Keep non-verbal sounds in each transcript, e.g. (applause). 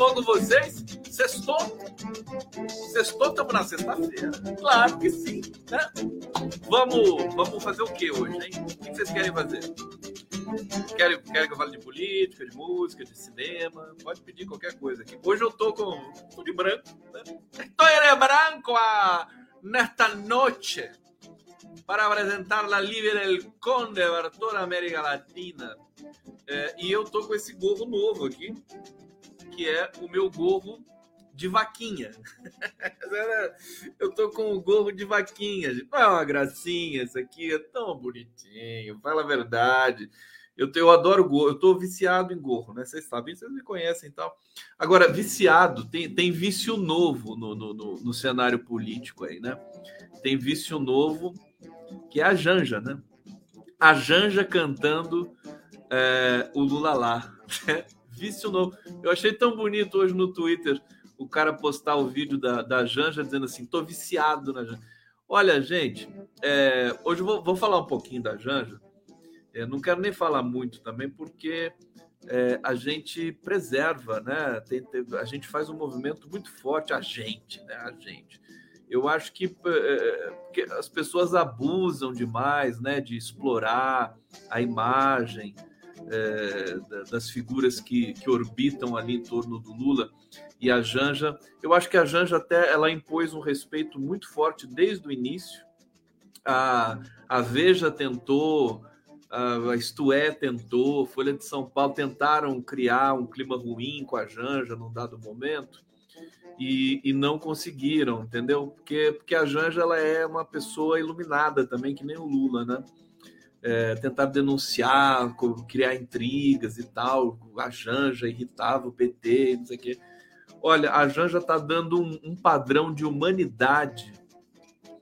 Com vocês? Sextou? Sextou, estamos na sexta-feira. Claro que sim, né? Vamos, vamos fazer o que hoje, hein? O que vocês querem fazer? Querem, querem que eu fale de política, de música, de cinema? Pode pedir qualquer coisa aqui. Hoje eu tô com. Tô de branco, né? Estou de branco a, nesta noite para apresentar La Libre del Conde para toda a América Latina. É, e eu tô com esse gorro novo aqui, que é o meu gorro de vaquinha. (laughs) eu tô com o gorro de vaquinha. Não é uma gracinha, isso aqui é tão bonitinho, fala a verdade. Eu, eu adoro gorro, eu tô viciado em gorro, né? Vocês sabem, vocês me conhecem e tal. Agora, viciado, tem, tem vício novo no, no, no, no cenário político aí, né? Tem vício novo, que é a Janja, né? A Janja cantando é, o Lula lá. (laughs) vício novo. Eu achei tão bonito hoje no Twitter o cara postar o vídeo da, da Janja dizendo assim: tô viciado na Janja. Olha, gente, é, hoje eu vou, vou, falar um pouquinho da Janja eu não quero nem falar muito também, porque é, a gente preserva, né? Tem, tem, a gente faz um movimento muito forte, a gente, né? A gente. Eu acho que, é, que as pessoas abusam demais, né? De explorar a imagem é, das figuras que, que orbitam ali em torno do Lula e a Janja. Eu acho que a Janja até ela impôs um respeito muito forte desde o início. A, a Veja tentou a Isto É tentou, Folha de São Paulo tentaram criar um clima ruim com a Janja num dado momento e, e não conseguiram, entendeu? Porque, porque a Janja ela é uma pessoa iluminada também, que nem o Lula, né? É, tentar denunciar, criar intrigas e tal. A Janja irritava o PT, não sei o quê. Olha, a Janja está dando um, um padrão de humanidade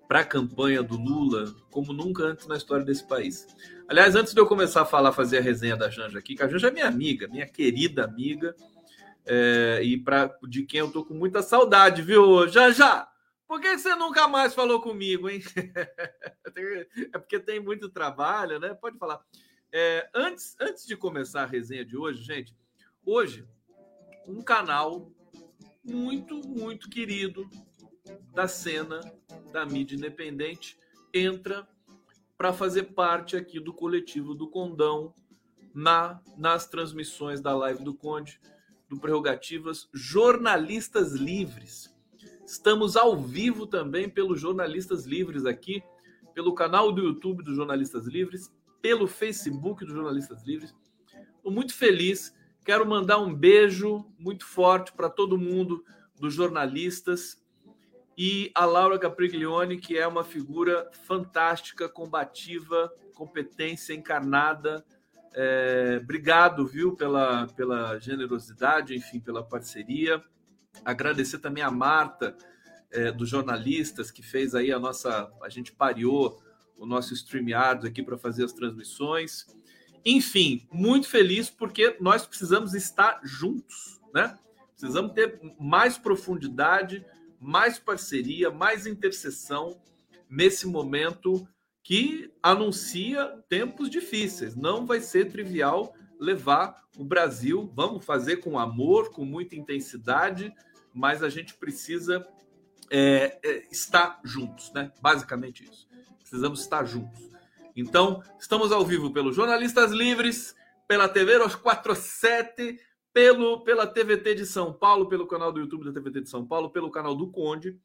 para a campanha do Lula como nunca antes na história desse país. Aliás, antes de eu começar a falar, fazer a resenha da Janja aqui, que a Janja é minha amiga, minha querida amiga, é, e pra, de quem eu tô com muita saudade, viu, Janja? Por que você nunca mais falou comigo, hein? (laughs) é porque tem muito trabalho, né? Pode falar. É, antes, antes de começar a resenha de hoje, gente, hoje, um canal muito, muito querido da cena da mídia independente entra para fazer parte aqui do coletivo do Condão na nas transmissões da live do Conde, do Prerrogativas Jornalistas Livres. Estamos ao vivo também pelos Jornalistas Livres aqui, pelo canal do YouTube dos Jornalistas Livres, pelo Facebook dos Jornalistas Livres. Estou muito feliz. Quero mandar um beijo muito forte para todo mundo dos jornalistas e a Laura Capriglione, que é uma figura fantástica, combativa, competência encarnada. É, obrigado, viu, pela, pela generosidade, enfim, pela parceria. Agradecer também a Marta, é, dos jornalistas, que fez aí a nossa. A gente pareou o nosso StreamYard aqui para fazer as transmissões. Enfim, muito feliz porque nós precisamos estar juntos, né? Precisamos ter mais profundidade mais parceria, mais intercessão nesse momento que anuncia tempos difíceis. Não vai ser trivial levar o Brasil. Vamos fazer com amor, com muita intensidade, mas a gente precisa é, é, estar juntos, né? Basicamente isso. Precisamos estar juntos. Então, estamos ao vivo pelos Jornalistas Livres, pela TV Os 47 pelo, pela TVT de São Paulo, pelo canal do YouTube da TVT de São Paulo, pelo canal do Conde,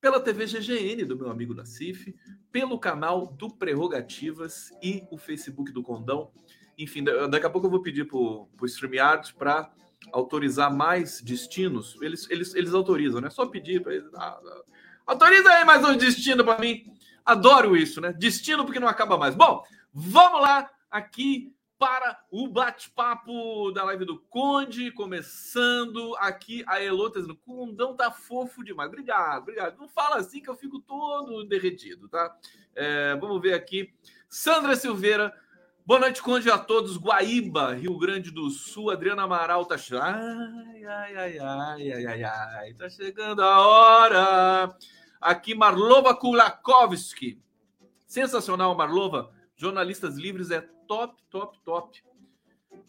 pela TV GGN do meu amigo Nacif, pelo canal do Prerrogativas e o Facebook do Condão. Enfim, daqui a pouco eu vou pedir para o StreamYard para autorizar mais destinos. Eles, eles, eles autorizam, né? Só pedir para eles. Ah, ah, autoriza aí mais um destino para mim. Adoro isso, né? Destino porque não acaba mais. Bom, vamos lá aqui para o bate-papo da live do Conde, começando aqui a Elô dizendo, o Condão tá fofo demais. Obrigado, obrigado. Não fala assim que eu fico todo derretido, tá? É, vamos ver aqui. Sandra Silveira, boa noite, Conde, a todos. Guaíba, Rio Grande do Sul. Adriana Amaral tá Ai, ai, ai, ai, ai, ai, ai. Tá chegando a hora. Aqui, Marlova Kulakovski. Sensacional, Marlova. Jornalistas Livres é top, top, top.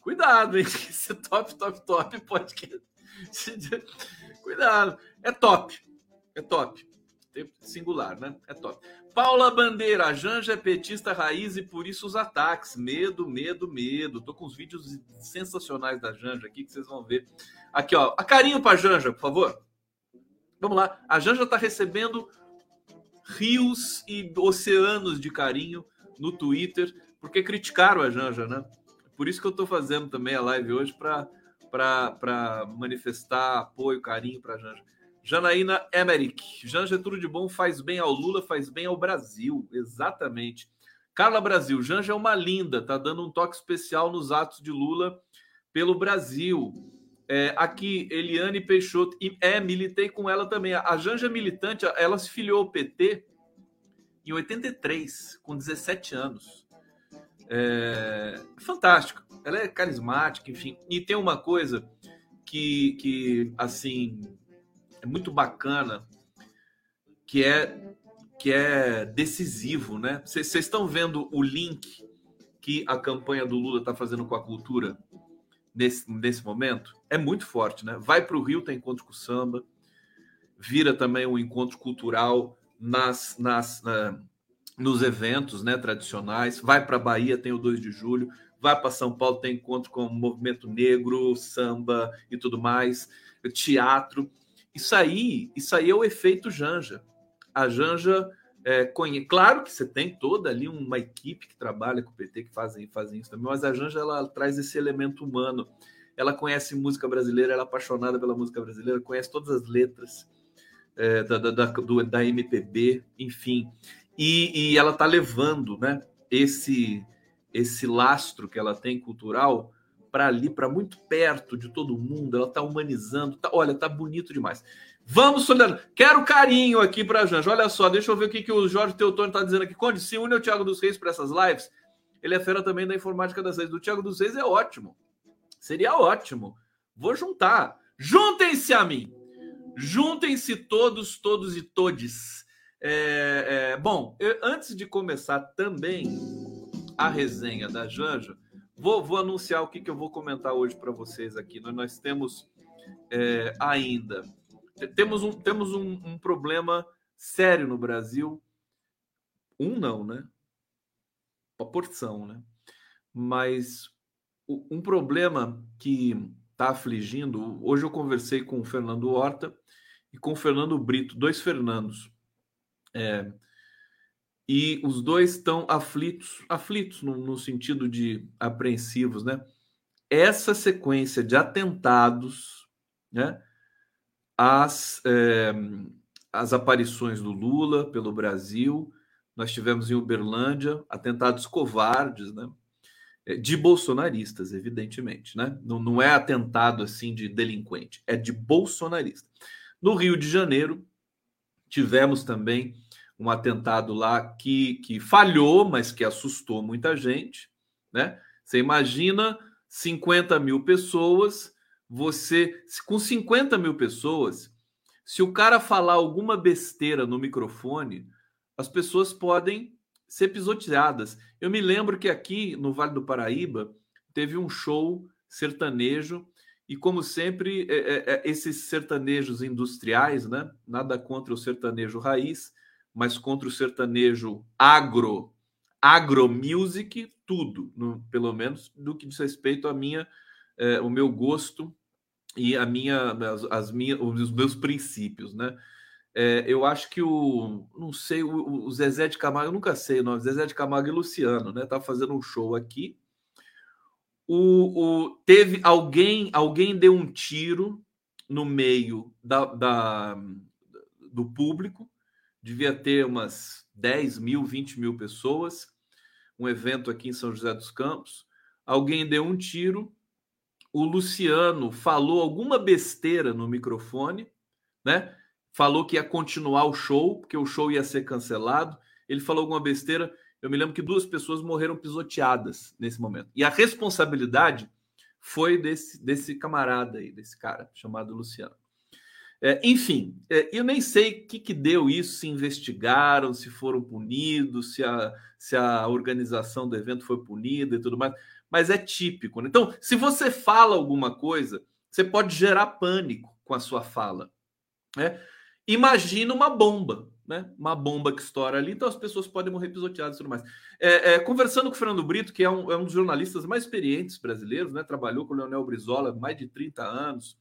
Cuidado, hein? (laughs) Esse top, top, top podcast. (laughs) Cuidado. É top. É top. Singular, né? É top. Paula Bandeira, a Janja é petista raiz e por isso os ataques. Medo, medo, medo. Tô com os vídeos sensacionais da Janja aqui que vocês vão ver. Aqui, ó. A carinho pra Janja, por favor. Vamos lá. A Janja tá recebendo rios e oceanos de carinho no Twitter, porque criticaram a Janja, né? Por isso que eu tô fazendo também a live hoje para manifestar apoio, carinho para Janja. Janaína Emerick. É tudo de bom, faz bem ao Lula, faz bem ao Brasil. Exatamente. Carla Brasil, Janja é uma linda, tá dando um toque especial nos atos de Lula pelo Brasil. É, aqui, Eliane Peixoto, é, militei com ela também. A Janja é militante, ela se filiou ao PT em 83, com 17 anos. É, fantástico. Ela é carismática, enfim. E tem uma coisa que, que assim, é muito bacana, que é que é decisivo, né? Vocês estão vendo o link que a campanha do Lula está fazendo com a cultura nesse, nesse momento? É muito forte, né? Vai para o Rio, tem encontro com o samba, vira também um encontro cultural nas, nas, na, nos eventos né, tradicionais, vai para a Bahia, tem o 2 de julho, vai para São Paulo, tem encontro com o movimento negro, samba e tudo mais, teatro. Isso aí, isso aí é o efeito Janja. A Janja é, conhe... claro que você tem toda ali uma equipe que trabalha com o PT que fazem, fazem isso também, mas a Janja ela traz esse elemento humano. Ela conhece música brasileira, ela é apaixonada pela música brasileira, conhece todas as letras é, da, da, da, do, da MPB, enfim. E, e ela está levando né, esse, esse lastro que ela tem cultural para ali, para muito perto de todo mundo. Ela está humanizando. Tá, olha, tá bonito demais. Vamos, Solidário. Quero carinho aqui para a Janja. Olha só, deixa eu ver o que, que o Jorge Teutônio está dizendo aqui. Conde, se une ao Thiago dos Reis para essas lives. Ele é fera também da informática das redes. Do Thiago dos Reis é ótimo. Seria ótimo. Vou juntar. Juntem-se a mim. Juntem-se todos, todos e todes. É, é, bom, eu, antes de começar também a resenha da Janja, Vou, vou anunciar o que, que eu vou comentar hoje para vocês aqui. Nós, nós temos é, ainda temos, um, temos um, um, problema sério no Brasil. Um não, né? Uma porção, né? Mas um problema que está afligindo. Hoje eu conversei com o Fernando Horta e com o Fernando Brito, dois Fernandos. É, e os dois estão aflitos, aflitos no, no, sentido de apreensivos, né? Essa sequência de atentados, né? As, é, as aparições do Lula pelo Brasil, nós tivemos em Uberlândia atentados covardes, né? É, de bolsonaristas, evidentemente, né? Não, não é atentado assim de delinquente, é de bolsonarista. No Rio de Janeiro, tivemos também um atentado lá que, que falhou, mas que assustou muita gente, né? Você imagina 50 mil pessoas, você com 50 mil pessoas, se o cara falar alguma besteira no microfone, as pessoas podem ser pisoteadas. Eu me lembro que aqui no Vale do Paraíba teve um show sertanejo e como sempre é, é, é esses sertanejos industriais, né? Nada contra o sertanejo raiz, mas contra o sertanejo agro, agro music, tudo, no, pelo menos do que diz respeito a minha, é, o meu gosto e a minha, as, as minhas, os meus princípios, né? É, eu acho que o, não sei, o, o, Zezé de Camargo, eu nunca sei o nome, Zezé de Camargo e Luciano, né? Tá fazendo um show aqui. O, o, teve alguém, alguém deu um tiro no meio da, da do público devia ter umas 10 mil, 20 mil pessoas, um evento aqui em São José dos Campos. Alguém deu um tiro, o Luciano falou alguma besteira no microfone, né? Falou que ia continuar o show, porque o show ia ser cancelado. Ele falou alguma besteira. Eu me lembro que duas pessoas morreram pisoteadas nesse momento. E a responsabilidade foi desse, desse camarada aí, desse cara chamado Luciano. É, enfim, é, eu nem sei o que, que deu isso, se investigaram, se foram punidos, se a, se a organização do evento foi punida e tudo mais. mas é típico. Né? Então, se você fala alguma coisa, você pode gerar pânico com a sua fala. Né? Imagina uma bomba, né? Uma bomba que estoura ali, então as pessoas podem morrer pisoteadas e tudo mais. É, é, conversando com o Fernando Brito, que é um, é um, dos jornalistas mais experientes brasileiros, né? Trabalhou com o Leonel Brizola mais de 30 anos.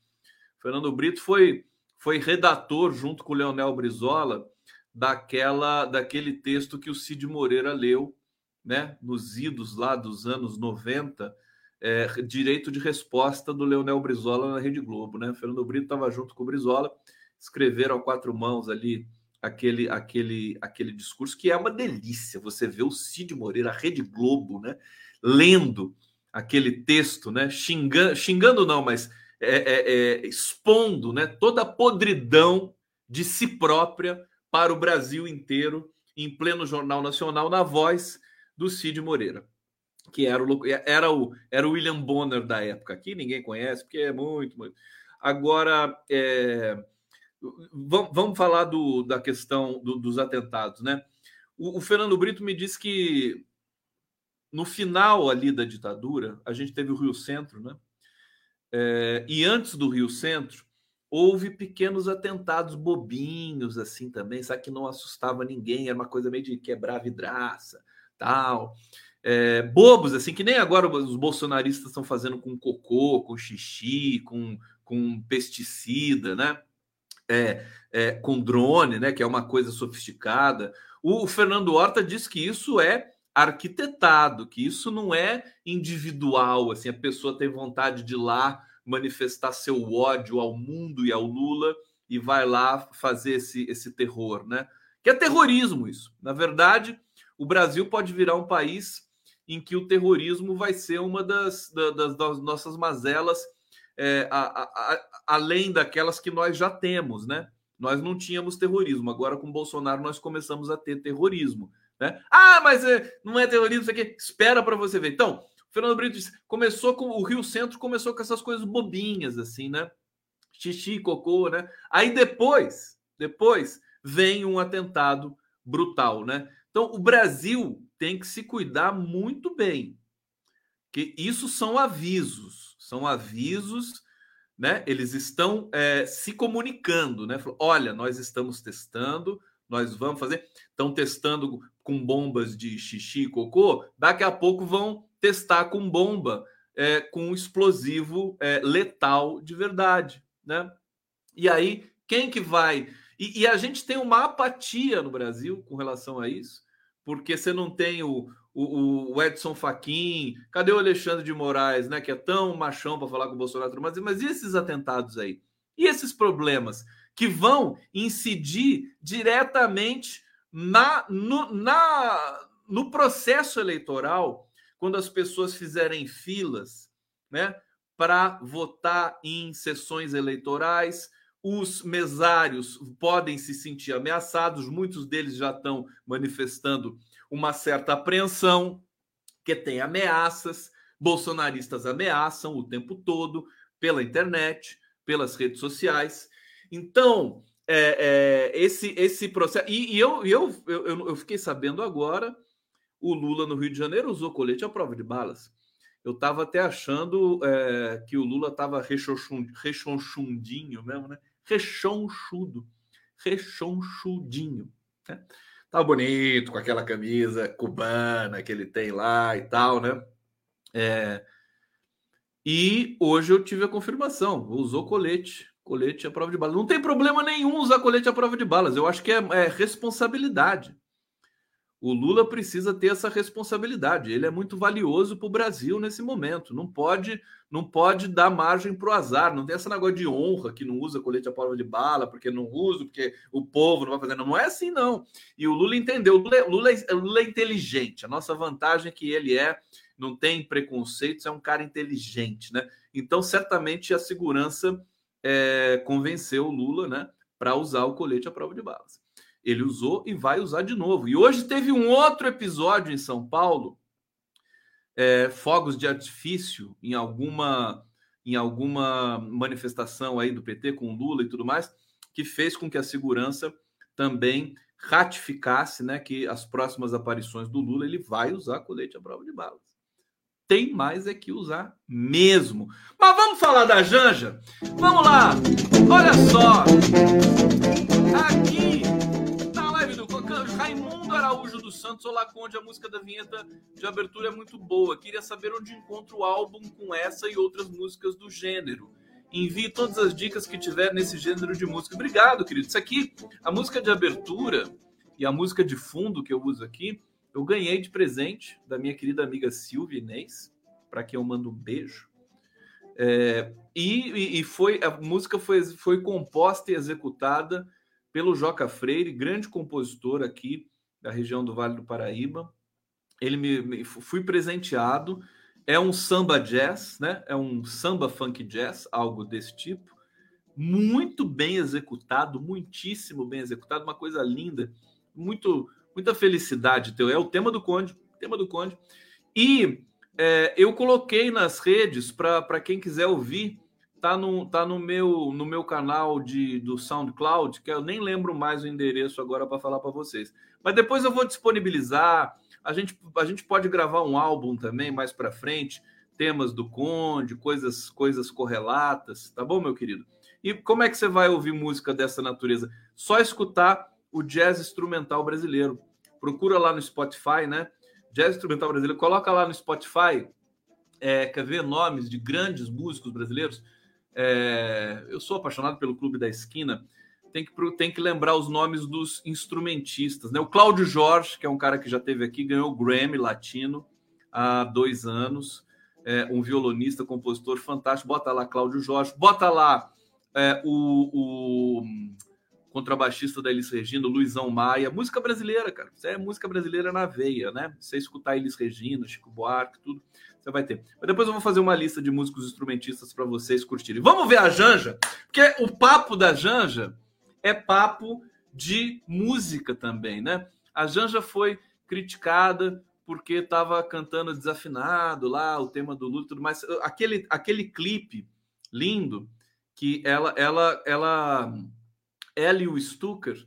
Fernando Brito foi, foi redator junto com o Leonel Brizola daquela daquele texto que o Cid Moreira leu, né? Nos idos lá dos anos 90, é, direito de resposta do Leonel Brizola na Rede Globo, né? Fernando Brito estava junto com o Brizola escreveram a quatro mãos ali aquele aquele aquele discurso que é uma delícia. Você vê o Cid Moreira, a Rede Globo, né, lendo aquele texto, né, xingando, xingando não, mas é, é, é, expondo, né, toda a podridão de si própria para o Brasil inteiro em pleno jornal nacional na voz do Cid Moreira que era o era o era o William Bonner da época aqui ninguém conhece porque é muito muito agora é, Vamos falar do, da questão do, dos atentados, né? O, o, Fernando Brito me disse que no final ali da ditadura, a gente teve o Rio Centro, né? É, e antes do Rio Centro, houve pequenos atentados bobinhos, assim também, sabe? Que não assustava ninguém, era uma coisa meio de quebrar vidraça, tal. É, bobos, assim, que nem agora os bolsonaristas estão fazendo com cocô, com xixi, com, com pesticida, né? é, é, com drone, né, que é uma coisa sofisticada. O, o Fernando Horta diz que isso é arquitetado, que isso não é individual, assim, a pessoa tem vontade de ir lá manifestar seu ódio ao mundo e ao Lula e vai lá fazer esse, esse terror, né? Que é terrorismo isso. Na verdade, o Brasil pode virar um país em que o terrorismo vai ser uma das, das, das nossas mazelas é, a, a, a, além daquelas que nós já temos, né? Nós não tínhamos terrorismo, agora com Bolsonaro nós começamos a ter terrorismo. Né? Ah, mas é, não é terrorismo, isso aqui. Espera para você ver. Então, o Fernando Brito disse, começou com o Rio Centro, começou com essas coisas bobinhas, assim, né? Xixi, cocô, né? Aí depois, depois vem um atentado brutal, né? Então, o Brasil tem que se cuidar muito bem, que isso são avisos são avisos, né? Eles estão é, se comunicando, né? Olha, nós estamos testando, nós vamos fazer. Estão testando com bombas de xixi e cocô, daqui a pouco vão testar com bomba é, com explosivo é, letal de verdade, né? E aí, quem que vai. E, e, a gente tem uma apatia no Brasil com relação a isso, porque você não tem o, o, o, Edson Fachin, cadê o Alexandre de Moraes, né, que é tão machão para falar com o Bolsonaro, mas, mas e esses atentados aí? E esses problemas que vão incidir diretamente na, no, na, no processo eleitoral, quando as pessoas fizerem filas, né, para votar em sessões eleitorais, os mesários podem se sentir ameaçados, muitos deles já estão manifestando uma certa apreensão, que tem ameaças, bolsonaristas ameaçam o tempo todo pela internet, pelas redes sociais. Então, é, é, esse, esse processo. E, e eu, eu, eu, eu, fiquei sabendo agora: o Lula no Rio de Janeiro usou colete à prova de balas. Eu estava até achando é, que o Lula estava rechonchundinho mesmo, né? Rechonchudo. Rechonchudinho. Né? tá bonito com aquela camisa cubana que ele tem lá e tal, né? É... E hoje eu tive a confirmação, usou colete, colete à prova de balas. Não tem problema nenhum usar colete à prova de balas. Eu acho que é, é responsabilidade. O Lula precisa ter essa responsabilidade. Ele é muito valioso para o Brasil nesse momento. Não pode, não pode dar margem para o azar. Não tem essa negócio de honra que não usa colete à prova de bala porque não usa, porque o povo não vai fazer. Não é assim, não. E o Lula entendeu. O Lula, é, Lula, é, Lula é inteligente. A nossa vantagem é que ele é, não tem preconceitos, é um cara inteligente, né? Então, certamente a segurança é, convenceu Lula, né, para usar o colete à prova de balas. Ele usou e vai usar de novo. E hoje teve um outro episódio em São Paulo, é, fogos de artifício em alguma em alguma manifestação aí do PT com Lula e tudo mais, que fez com que a segurança também ratificasse, né, que as próximas aparições do Lula ele vai usar colete à prova de balas. Tem mais é que usar mesmo. Mas vamos falar da Janja? Vamos lá. Olha só. Aqui na live do Raimundo Araújo dos Santos, Olá Conde, a música da vinheta de abertura é muito boa. Queria saber onde encontro o álbum com essa e outras músicas do gênero. Envie todas as dicas que tiver nesse gênero de música. Obrigado, querido. Isso aqui, a música de abertura e a música de fundo que eu uso aqui, eu ganhei de presente da minha querida amiga Silvia Inês, para quem eu mando um beijo. É, e, e, foi a música foi, foi composta e executada pelo Joca Freire, grande compositor aqui da região do Vale do Paraíba. Ele me, me fui presenteado. É um samba jazz, né? É um samba funk jazz, algo desse tipo. Muito bem executado, muitíssimo bem executado, uma coisa linda, muito muita felicidade teu. É o tema do Conde, tema do Conde. E é, eu coloquei nas redes para quem quiser ouvir, tá no, tá no meu no meu canal de do SoundCloud, que eu nem lembro mais o endereço agora para falar para vocês. Mas depois eu vou disponibilizar. A gente, a gente pode gravar um álbum também mais para frente, temas do Conde, coisas coisas correlatas, tá bom, meu querido? E como é que você vai ouvir música dessa natureza? Só escutar o jazz instrumental brasileiro. Procura lá no Spotify, né? Jazz instrumental brasileiro. Coloca lá no Spotify. É, quer ver nomes de grandes músicos brasileiros? É, eu sou apaixonado pelo Clube da Esquina. Tem que, tem que lembrar os nomes dos instrumentistas. Né? O Cláudio Jorge, que é um cara que já teve aqui, ganhou o Grammy Latino há dois anos. É, um violonista, compositor fantástico. Bota lá Cláudio Jorge. Bota lá é, o, o contrabaixista da Elis Regina, Luizão Maia, música brasileira, cara. Isso é música brasileira na veia, né? Você escutar Elis Regina, Chico Buarque, tudo, você vai ter. Mas depois eu vou fazer uma lista de músicos instrumentistas para vocês curtirem. Vamos ver a Janja, porque o papo da Janja é papo de música também, né? A Janja foi criticada porque estava cantando desafinado lá, o tema do luto, tudo mais. Aquele, aquele clipe lindo que ela, ela, ela ela e o Stucker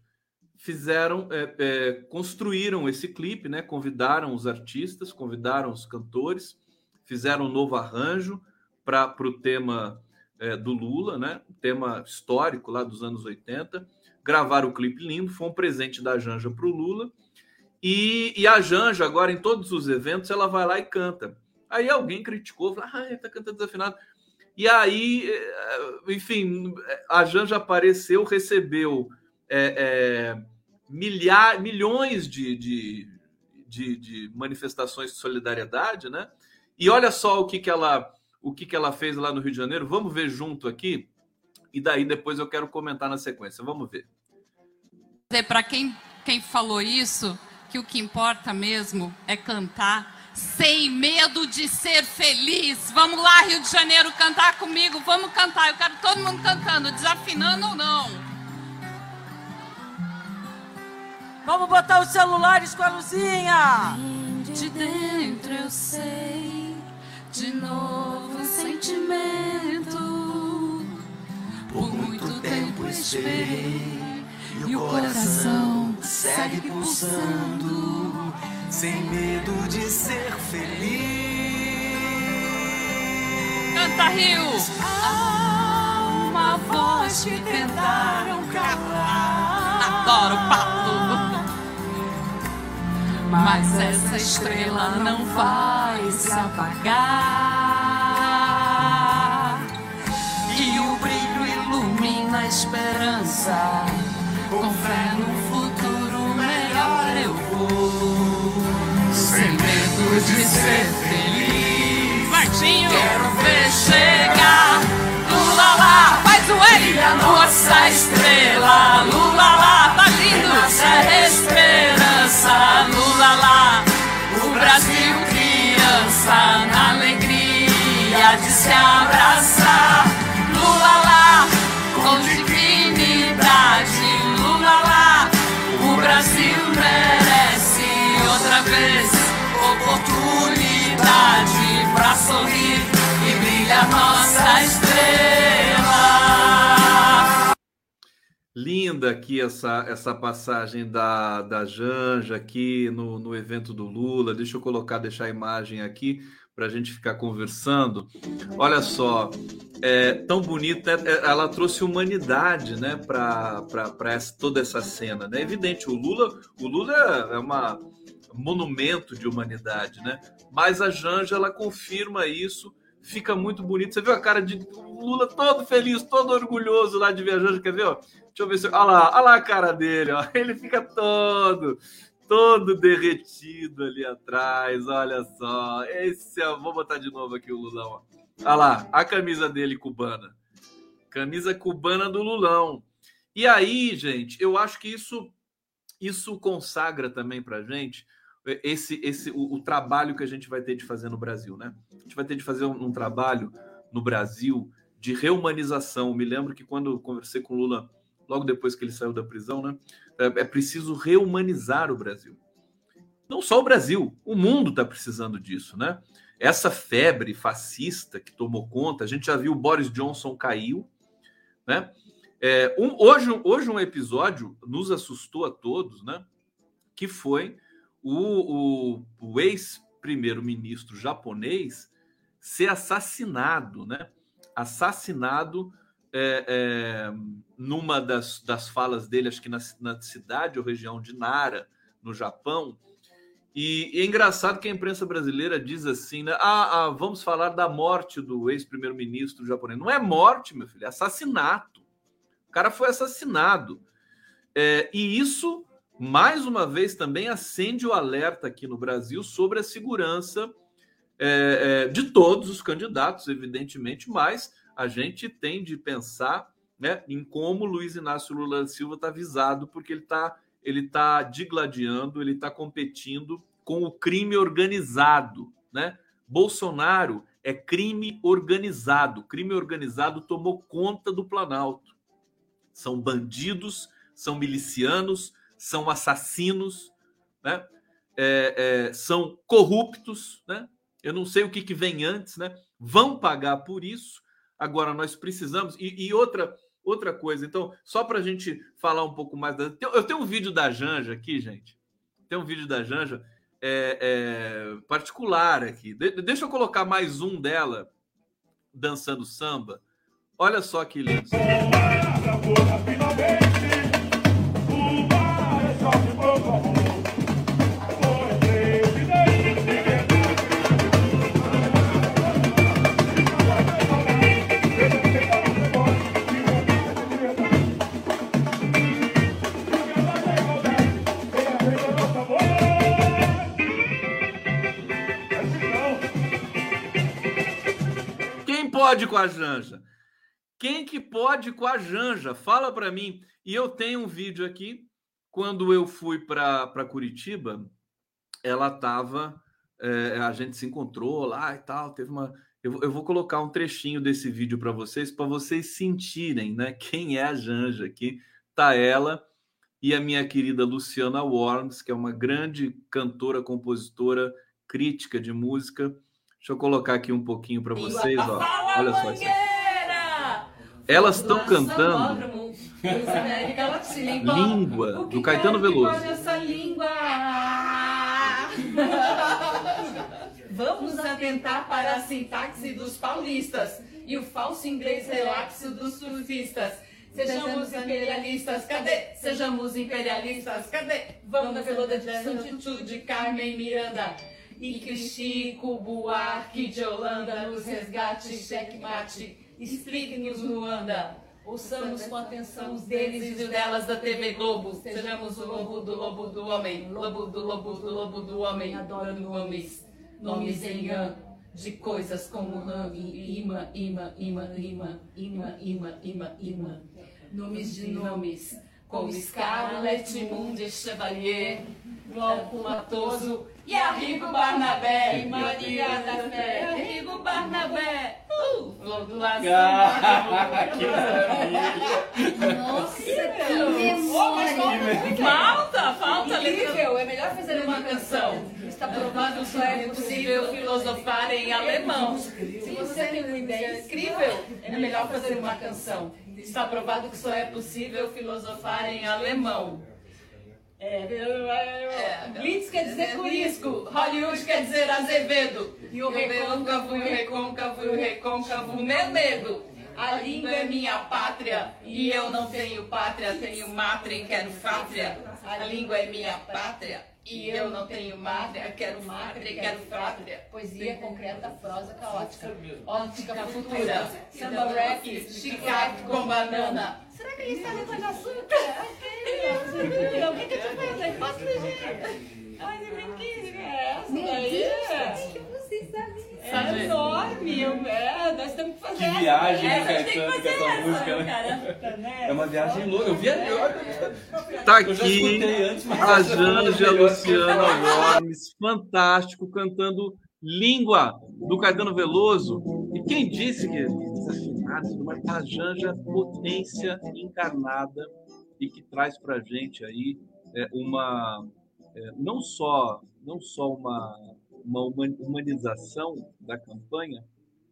fizeram, é, é, construíram esse clipe, né? Convidaram os artistas, convidaram os cantores, fizeram um novo arranjo para o tema é, do Lula, né? O tema histórico lá dos anos 80. Gravaram o clipe lindo, foi um presente da Janja para o Lula. E, e, a Janja, agora, em todos os eventos, ela vai lá e canta. Aí alguém criticou, falou, ah, ele tá cantando desafinado. E aí, eh, enfim, a Janja apareceu, recebeu é, é, milhar, milhões de, de, de, de, manifestações de solidariedade, né? E olha só o que, que ela o que, que ela fez lá no Rio de Janeiro. Vamos ver junto aqui. E daí depois eu quero comentar na sequência. Vamos ver. Para quem, quem falou isso, que o que importa mesmo é cantar sem medo de ser feliz. Vamos lá, Rio de Janeiro, cantar comigo. Vamos cantar. Eu quero todo mundo cantando, desafinando ou não. Vamos botar os celulares com a luzinha. De dentro eu sei, de novo um sentimento. Por muito tempo esperei, e o coração segue pulsando sem medo de ser feliz. Canta Rio! Há uma voz que tentaram calar. Adoro papo! Mas essa estrela não vai se apagar. E o brilho ilumina a esperança. Com fé no futuro melhor eu vou de ser feliz. Martinho, quero ver chegar. Lula lá, faz o L. a nossa estrela. Lula lá, tá lindo. Nossa esperança. Lula lá, o Brasil criança na alegria de se abraçar. Oportunidade para sorrir e brilha nossa estrela. Linda aqui essa, essa passagem da, da Janja aqui no, no evento do Lula. Deixa eu colocar, deixar a imagem aqui para a gente ficar conversando. Olha só, é tão bonita, é, ela trouxe humanidade, né, para toda essa cena, né? Evidente, o Lula, o Lula é uma monumento de humanidade, né? Mas a Janja ela confirma isso, fica muito bonito. Você viu a cara de Lula todo feliz, todo orgulhoso lá de ver a Janja, quer ver? Ó? Deixa eu ver se, olha lá, olha lá a cara dele, ó. (laughs) Ele fica todo todo derretido ali atrás, olha só. Esse é, vou botar de novo aqui o Lulão. Olha lá, a camisa dele cubana. Camisa cubana do Lulão. E aí, gente, eu acho que isso isso consagra também para gente esse esse o, o, trabalho que a gente vai ter de fazer no Brasil, né? A gente vai ter de fazer um, um trabalho no Brasil de reumanização. Me lembro que quando conversei com Lula logo depois que ele saiu da prisão, né? É, é preciso reumanizar o Brasil. Não só o Brasil, o mundo está precisando disso, né? Essa febre fascista que tomou conta, a gente já viu o Boris Johnson caiu, né? É, um, hoje, hoje um episódio nos assustou a todos, né? Que foi o, o, o ex-primeiro-ministro japonês ser assassinado, né? Assassinado é, é, numa das, das falas dele, acho que na, na, cidade ou região de Nara, no Japão. E, e, é engraçado que a imprensa brasileira diz assim, né? Ah, ah vamos falar da morte do ex-primeiro-ministro japonês. Não é morte, meu filho, é assassinato. O cara foi assassinado. É, e isso, mais uma vez, também acende o alerta aqui no Brasil sobre a segurança é, é de todos os candidatos, evidentemente, mas a gente tem de pensar né, em como Luiz Inácio Lula da Silva está visado, porque ele está ele tá digladiando, ele está competindo com o crime organizado. Né? Bolsonaro é crime organizado. Crime organizado tomou conta do Planalto. São bandidos, são milicianos, são assassinos, né? É, é, são corruptos. Né? Eu não sei o que, que vem antes, né? vão pagar por isso Agora, nós precisamos. E, e outra, outra coisa, então, só para a gente falar um pouco mais. Da... Eu tenho um vídeo da Janja aqui, gente. Tem um vídeo da Janja é, é, particular aqui. De, deixa eu colocar mais um dela dançando samba. Olha só que lindo. Pode com a Janja? Quem que pode com a Janja? Fala para mim. E eu tenho um vídeo aqui. Quando eu fui para Curitiba, ela estava. É, a gente se encontrou lá e tal. Teve uma. Eu, eu vou colocar um trechinho desse vídeo para vocês, para vocês sentirem né, quem é a Janja. Aqui tá ela e a minha querida Luciana Worms, que é uma grande cantora, compositora, crítica de música Deixa eu colocar aqui um pouquinho para vocês, ó. Olha só isso. Elas estão cantando Língua do Caetano Veloso. Essa língua. (laughs) Vamos atentar para a sintaxe dos paulistas e o falso inglês relapso dos surfistas. Sejamos imperialistas, cadê? Sejamos imperialistas, cadê? Vamos na veluda de Santitude, Carmen Miranda. E que Chico Buarque de Holanda nos resgate, checkmate, explique-nos Luanda. Ouçamos com atenção os deles e delas da TV Globo. Sejamos o lobo do lobo do homem, lobo do lobo do lobo do homem, adorando nomes, nomes em an, de coisas como ram e Ima, Ima, Ima, Ima, Ima, Ima, Ima. Nomes de nomes, como Scarlett Munde Chevalier, Glauco Matoso, e Arrigo Barnabé, e Maria da Fé, e Arrigo Barnabé. Uh, do ah, que maravilha! Nossa, que memória! Falta, falta. Incrível, é melhor fazer uma canção. Está provado que só é possível filosofar em alemão. Se você tem uma ideia incrível, é melhor fazer uma canção. Está provado que só é possível filosofar em alemão. É, é, Blitz quer dizer curisco, Hollywood quer dizer Azevedo, e o recôncavo, e o recôncavo, e o recôncavo, meu medo. A língua é minha pátria, e eu não tenho pátria, tenho mátria e quero pátria. A língua é minha pátria, e eu não tenho mátria, quero mátria quero pátria. Poesia concreta, prosa caótica, ótica futura, samba rap, chiclete com banana. Será que ele está levando açúcar? (laughs) O que que tu fez aí? Posso legenda? Ai, que brinquedo é essa daí? que você sabe. É enorme, eu, é, nós temos que fazer Que viagem, essa. né, É, a gente tem que Caetano, fazer com essa essa, música, né? cara. É uma viagem louca. Eu vi Tá aqui antes, a essa é uma das Janja melhores. Luciana Wormes, fantástico, cantando Língua, do Caetano Veloso. E quem disse que desafinados, mas a Janja potência encarnada e que traz para gente aí é, uma é, não só não só uma, uma human- humanização da campanha,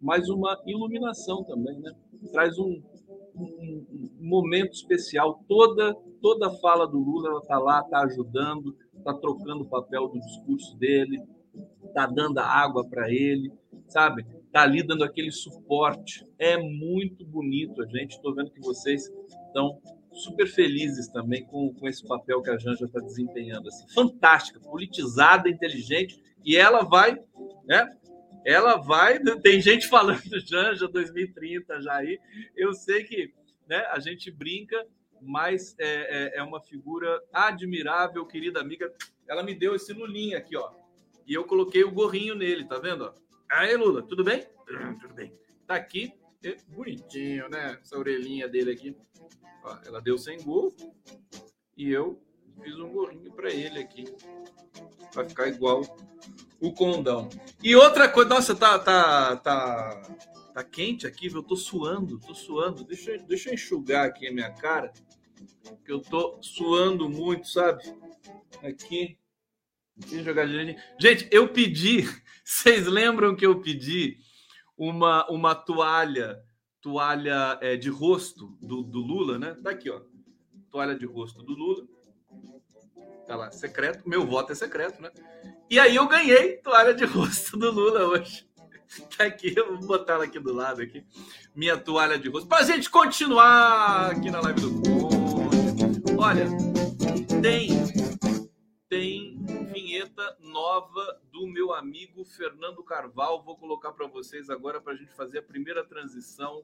mas uma iluminação também, né? Traz um, um- momento especial. Toda toda a fala do Lula ela está lá, está ajudando, está trocando o papel do discurso dele, está dando água para ele, sabe? Está ali dando aquele suporte. É muito bonito a gente. Estou vendo que vocês estão super felizes também com, com esse papel que a Janja está desempenhando. Assim. Fantástica, politizada, inteligente, e ela vai, né? Ela vai. (laughs) Tem gente falando (laughs) Janja 2030 já aí. Eu sei que né, a gente brinca, mas é, é, é uma figura admirável, querida amiga. Ela me deu esse lulinha aqui, ó. E eu coloquei o gorrinho nele, tá vendo? Aí, Lula, tudo bem? Tudo bem. Tá aqui, bonitinho, né? Essa orelhinha dele aqui. Ó, ela deu sem gorro e eu fiz um gorrinho para ele aqui. Vai ficar igual o condão. E outra coisa, nossa, tá, tá, tá, tá quente aqui, viu? eu tô suando, tô suando. Deixa, deixa eu enxugar aqui a minha cara, que eu tô suando muito, sabe? Aqui. Deixa eu jogar direitinho. Gente, eu pedi, (laughs) vocês lembram que eu pedi uma, uma toalha, toalha é, de rosto do, do Lula, né? Tá aqui, ó. Toalha de rosto do Lula. Tá lá, secreto. Meu voto é secreto, né? E aí eu ganhei toalha de (laughs) rosto do Lula hoje. Tá aqui, eu vou botar ela aqui do lado aqui. Minha toalha de rosto. Pra gente continuar aqui na live do Conde. Olha, tem tem vinheta nova do meu amigo Fernando Carvalho. Vou colocar para vocês agora para a gente fazer a primeira transição,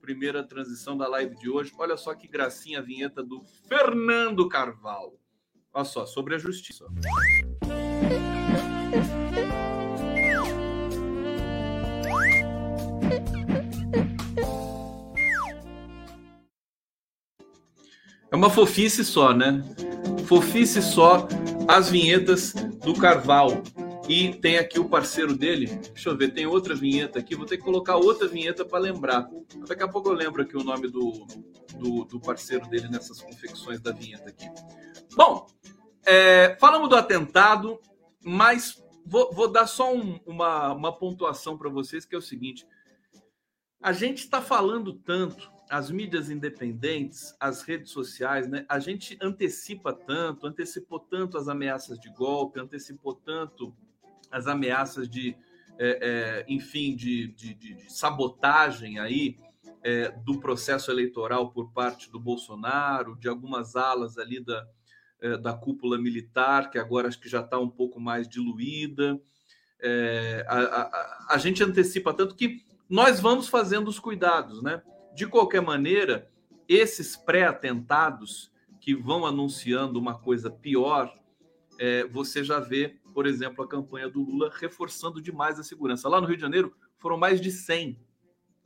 primeira transição da live de hoje. Olha só que gracinha a vinheta do Fernando Carvalho. Olha só, sobre a justiça. É uma fofice só, né? Fofice só as vinhetas do Carvalho. E tem aqui o parceiro dele. Deixa eu ver, tem outra vinheta aqui. Vou ter que colocar outra vinheta para lembrar. Daqui a pouco eu lembro aqui o nome do, do, do parceiro dele nessas confecções da vinheta aqui. Bom, é, falamos do atentado, mas vou, vou dar só um- uma, uma pontuação para vocês, que é o seguinte. A gente está falando tanto, as mídias independentes, as redes sociais, né? A gente antecipa tanto, antecipou tanto as ameaças de golpe, antecipou tanto as ameaças de, é, é, enfim, de, de- de- de sabotagem aí é, do processo eleitoral por parte do Bolsonaro, de algumas alas ali da, é, da cúpula militar, que agora acho que já está um pouco mais diluída. É, a, a- a- gente antecipa tanto que nós vamos fazendo os cuidados, né? De qualquer maneira, esses pré-atentados que vão anunciando uma coisa pior, é, você já vê, por exemplo, a campanha do Lula reforçando demais a segurança. Lá no Rio de Janeiro foram mais de 100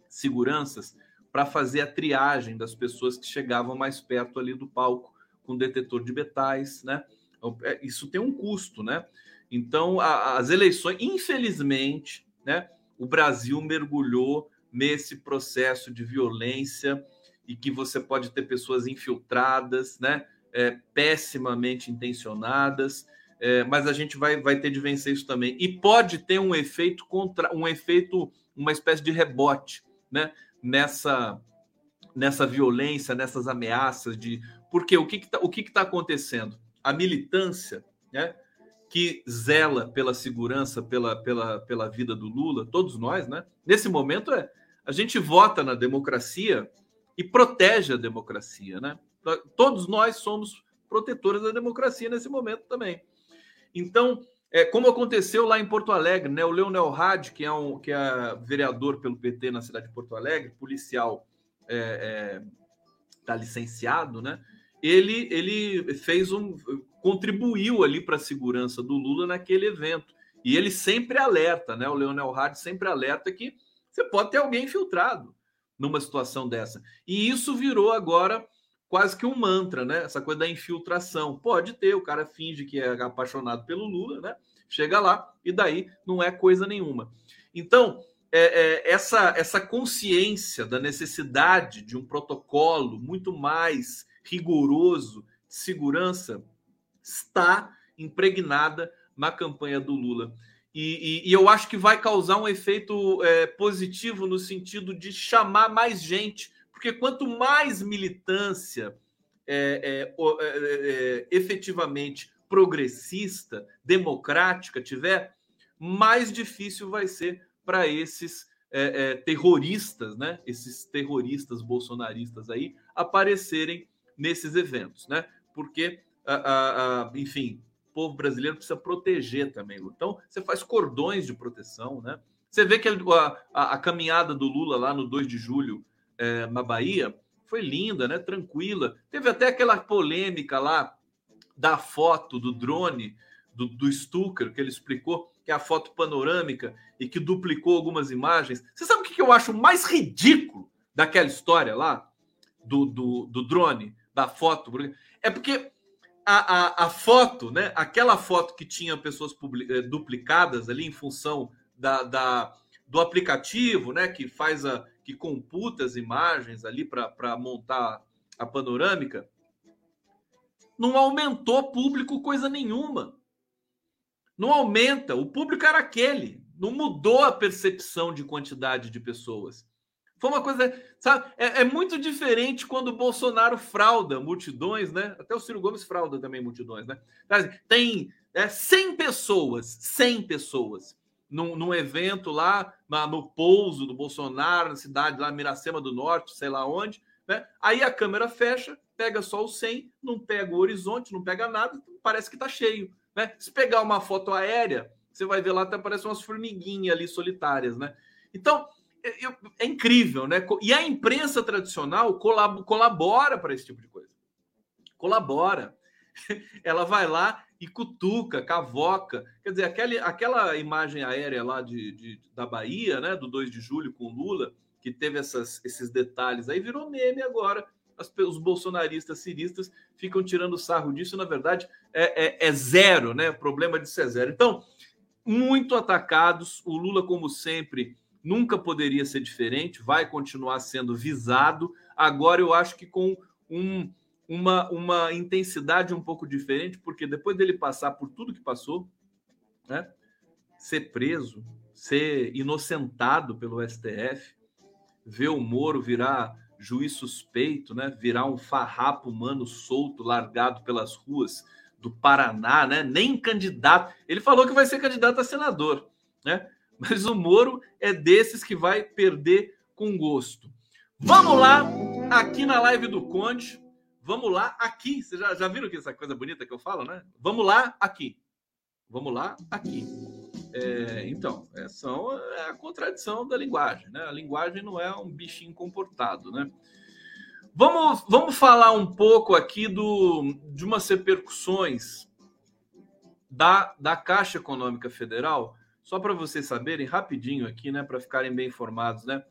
seguranças para fazer a triagem das pessoas que chegavam mais perto ali do palco com detetor de metais, né? Então, é, Isso tem um custo, né? Então, a- as eleições, infelizmente, né? O Brasil mergulhou nesse processo de violência e que você pode ter pessoas infiltradas, né? É, pessimamente intencionadas, é, mas a gente vai, vai ter de vencer isso também. E pode ter um efeito contra um efeito, uma espécie de rebote, né? Nessa, nessa violência, nessas ameaças de. Porque o que está o que que tá acontecendo? a militância, né? Que zela pela segurança, pela, pela, pela vida do Lula, todos nós, né? Nesse momento é a gente vota na democracia e protege a democracia, né? Todos nós somos protetores da democracia nesse momento também. Então, é, como aconteceu lá em Porto Alegre, né? O Leonel Hadi, que é, um, que é vereador pelo PT na cidade de Porto Alegre, policial é, é, tá licenciado, né? Ele, ele fez um contribuiu ali para a segurança do Lula naquele evento. E ele sempre alerta, né? O Leonel Hadi sempre alerta que você pode ter alguém infiltrado numa situação dessa. E isso virou agora quase que um mantra, né? Essa coisa da infiltração. Pode ter, o cara finge que é apaixonado pelo Lula, né? Chega lá e daí não é coisa nenhuma. Então, é, é, essa, essa consciência da necessidade de um protocolo muito mais rigoroso de segurança está impregnada na campanha do Lula. E, e, e, eu acho que vai causar um efeito é, positivo no sentido de chamar mais gente, porque quanto mais militância é, é, é, é efetivamente progressista, democrática tiver, mais difícil vai ser para esses é, é, terroristas, né? Esses terroristas bolsonaristas aí aparecerem nesses eventos, né? Porque, a, a, a, enfim, o povo brasileiro precisa proteger também. Então, você faz cordões de proteção, né? Você vê que a, a, caminhada do Lula lá no 2 de julho é, na Bahia foi linda, né? Tranquila. Teve até aquela polêmica lá da foto do drone do, do Stucker, que ele explicou que é a foto panorâmica e que duplicou algumas imagens. Você sabe o que eu acho mais ridículo daquela história lá, do, do, do drone, da foto? É porque a, a, a, foto, né? Aquela foto que tinha pessoas eh, duplicadas ali em função da, da, do aplicativo, né? Que faz a. que computa as imagens ali para montar a panorâmica, não aumentou público coisa nenhuma. Não aumenta. O público era aquele. Não mudou a percepção de quantidade de pessoas. Foi uma coisa, sabe? É, é, muito diferente quando o Bolsonaro frauda multidões, né? Até o Ciro Gomes frauda também multidões, né? Tem é, 100 pessoas, 100 pessoas num, num evento lá na, no pouso do Bolsonaro, na cidade lá, Miracema do Norte, sei lá onde, né? Aí a câmera fecha, pega só o 100, não pega o horizonte, não pega nada, parece que tá cheio. Né? Se pegar uma foto aérea, você vai ver lá até parece umas formiguinhas ali solitárias, né? Então, é, é incrível, né? E a imprensa tradicional colabora para esse tipo de coisa. Colabora. (laughs) Ela vai lá e cutuca, cavoca. Quer dizer, aquela, aquela imagem aérea lá de, de, da Bahia, né? Do 2 de julho com Lula, que teve essas, esses detalhes aí, virou meme agora as, os bolsonaristas ciristas ficam tirando sarro disso, na verdade, é, é, é zero, né? O problema disso é zero. Então, muito atacados, o Lula, como sempre, nunca poderia ser diferente, vai continuar sendo visado. Agora, eu acho que com um, uma, uma intensidade um pouco diferente, porque depois dele passar por tudo que passou, né? Ser preso, ser inocentado pelo STF, ver o Moro virar juiz suspeito, né, virar um farrapo humano solto, largado pelas ruas do Paraná, né? Nem candidato. Ele falou que vai ser candidato a senador, né? Mas o Moro é desses que vai perder com gosto. Vamos lá, aqui na live do Conde. Vamos lá, aqui. Vocês já, já viram que essa coisa bonita que eu falo, né? Vamos lá, aqui. Vamos lá, aqui. É, então, é, é a contradição da linguagem, né? A linguagem não é um bichinho comportado, né? Vamos, vamos falar um pouco aqui do, de umas repercussões da, da Caixa Econômica Federal, só para vocês saberem rapidinho aqui, né? Para ficarem bem informados, né?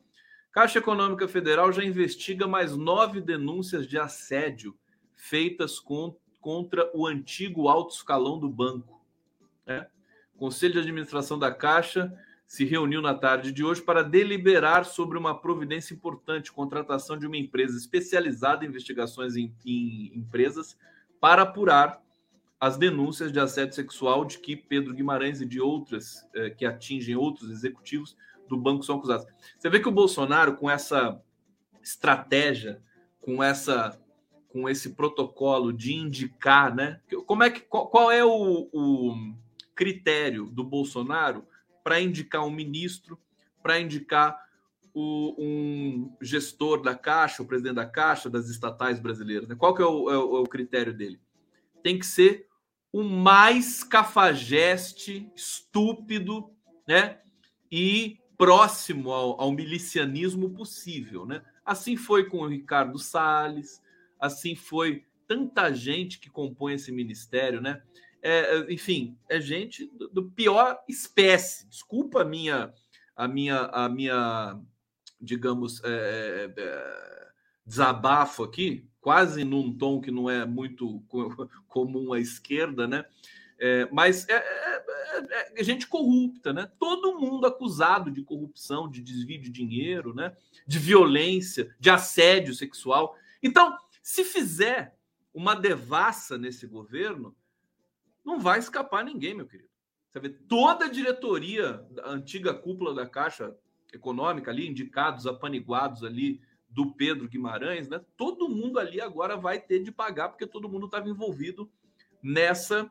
Caixa Econômica Federal já investiga mais nove denúncias de assédio feitas com, contra o antigo alto escalão do banco. Né? O Conselho de Administração da Caixa se reuniu na tarde de hoje para deliberar sobre uma providência importante, contratação de uma empresa especializada em investigações em, em empresas para apurar as denúncias de assédio sexual de que Pedro Guimarães e de outras eh, que atingem outros executivos do banco são acusados. Você vê que o Bolsonaro, com essa estratégia, com essa com esse protocolo de indicar, né? Como é que qual, qual é o, o critério do Bolsonaro para indicar um ministro, para indicar o, um gestor da Caixa, o presidente da Caixa, das estatais brasileiras? Né? Qual que é o, é o, é o critério dele? Tem que ser o mais cafajeste, estúpido, né? E próximo ao, ao milicianismo possível, né? Assim foi com o Ricardo Salles, assim foi tanta gente que compõe esse ministério, né? É, é, enfim, é gente do, do, pior espécie. Desculpa a minha, a minha, a minha, digamos, é, é, é desabafo aqui, quase num tom que não é muito (laughs) comum à esquerda, né? É, mas é, é, gente corrupta, né? Todo mundo acusado de corrupção, de desvio de dinheiro, né? De violência, de assédio sexual. Então, se fizer uma devassa nesse governo, não vai escapar ninguém, meu querido. Você vê toda a diretoria da antiga cúpula da Caixa Econômica ali, indicados, apaniguados ali do Pedro Guimarães, né? Todo mundo ali agora vai ter de pagar porque todo mundo estava envolvido nessa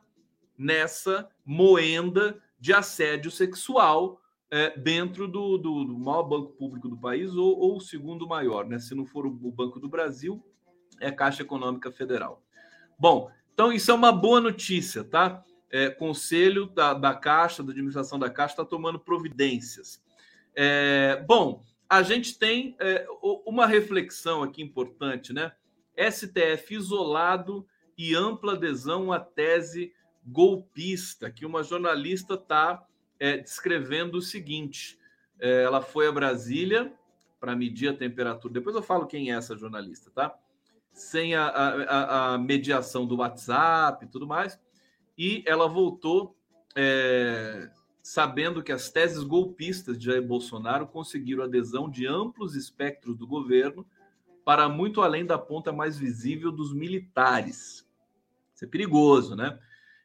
nessa moenda de assédio sexual é, dentro do, do, do, maior banco público do país ou, ou o segundo maior, né? Se não for o, Banco do Brasil, é a Caixa Econômica Federal. Bom, então isso é uma boa notícia, tá? É, conselho da, da Caixa, da administração da Caixa, está tomando providências. É, bom, a gente tem é, uma reflexão aqui importante, né? STF isolado e ampla adesão à tese golpista, que uma jornalista está é, descrevendo o seguinte: é, ela foi a Brasília para medir a temperatura. Depois eu falo quem é essa jornalista, tá? sem a, a, a mediação do WhatsApp e tudo mais. E ela voltou é, sabendo que as teses golpistas de Jair Bolsonaro conseguiram adesão de amplos espectros do governo para muito além da ponta mais visível dos militares. Isso é perigoso, né?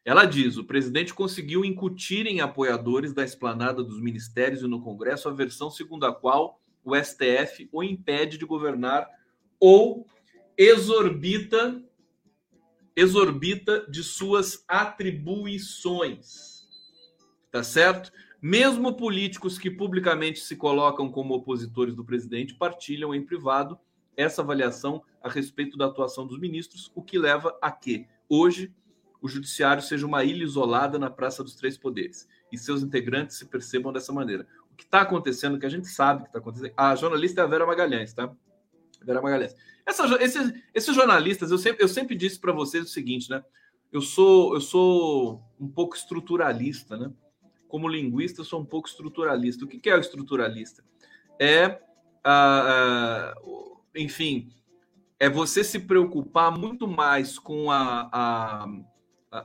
Ela diz: o presidente conseguiu incutir em apoiadores da esplanada dos ministérios e no Congresso a versão segundo a qual o STF o impede de governar ou exorbita exorbita de suas atribuições. Tá certo? Mesmo políticos que publicamente se colocam como opositores do presidente partilham em privado essa avaliação a respeito da atuação dos ministros, o que leva a que hoje o judiciário seja uma ilha isolada na Praça dos Três Poderes e seus integrantes se percebam dessa maneira. O que está acontecendo, que a gente sabe que está acontecendo. A jornalista é a Vera Magalhães, tá? Vera Magalhães. Essa, esses, esses jornalistas, eu sempre, eu sempre disse para vocês o seguinte, né? Eu sou, eu sou um pouco estruturalista, né? Como linguista, eu sou um pouco estruturalista. O que, que é o estruturalista? É, ah, ah, enfim, é você se preocupar muito mais com a, a,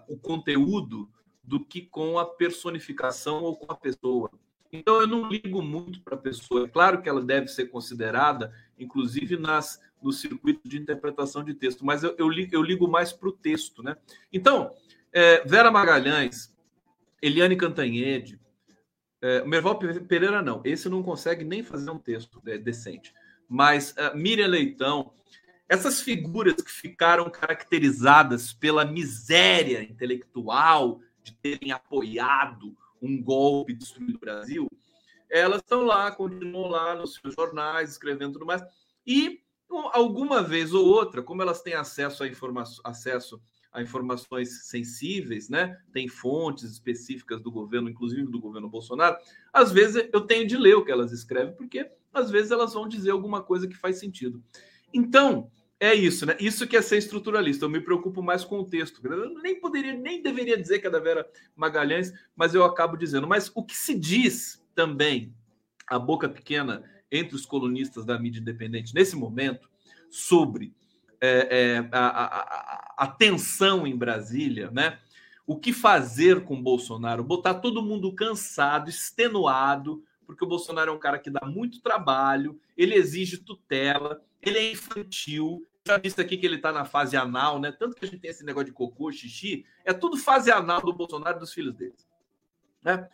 o conteúdo do que com a personificação ou com a pessoa. Então, eu não ligo muito para a pessoa. É claro que ela deve ser considerada, inclusive nas no circuito de interpretação de texto, mas eu, eu, ligo, eu ligo mais para o texto. Né? Então, é, Vera Magalhães, Eliane Cantanhede, é, Merval Pereira não, esse não consegue nem fazer um texto decente, mas é, Miriam Leitão, essas figuras que ficaram caracterizadas pela miséria intelectual de terem apoiado um golpe destruído o Brasil, elas estão lá, continuam lá nos seus jornais, escrevendo tudo mais. E alguma vez ou outra, como elas têm acesso a, informa acesso a informações sensíveis, né? Tem fontes específicas do governo, inclusive do governo Bolsonaro. Às vezes eu tenho de ler o que elas escrevem, porque às vezes elas vão dizer alguma coisa que faz sentido. Então, é isso, né? Isso que é ser estruturalista. Eu me preocupo mais com o texto. Eu nem poderia, nem deveria dizer que é da Vera Magalhães, mas eu acabo dizendo. Mas o que se diz também, a boca pequena, entre os colunistas da mídia independente nesse momento, sobre é, é, a, a, a tensão em Brasília, né? O que fazer com Bolsonaro? Botar todo mundo cansado, extenuado, porque o Bolsonaro é um cara que dá muito trabalho, ele exige tutela, ele é infantil. Já disse aqui que ele está na fase anal, né? Tanto que a gente tem esse negócio de cocô, xixi, é tudo fase anal do Bolsonaro e dos filhos dele. Né?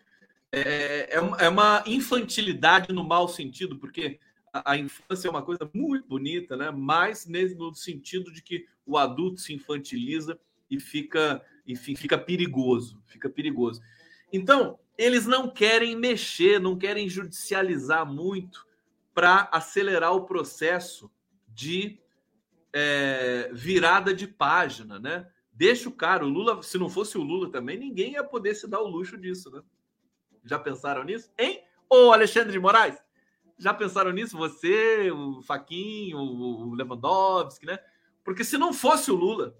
É, é, é uma infantilidade no mau sentido, porque a, a, infância é uma coisa muito bonita, né? Mas no sentido de que o adulto se infantiliza e fica, enfim, fica perigoso, fica perigoso. Então, eles não querem mexer, não querem judicializar muito para acelerar o processo de é, virada de página, né? Deixa o cara, o Lula, se não fosse o Lula também, ninguém ia poder se dar o luxo disso, né? Já pensaram nisso? Hein? Ô, Alexandre de Moraes, já pensaram nisso? Você, o Faquinho, o Lewandowski, né? Porque se não fosse o Lula,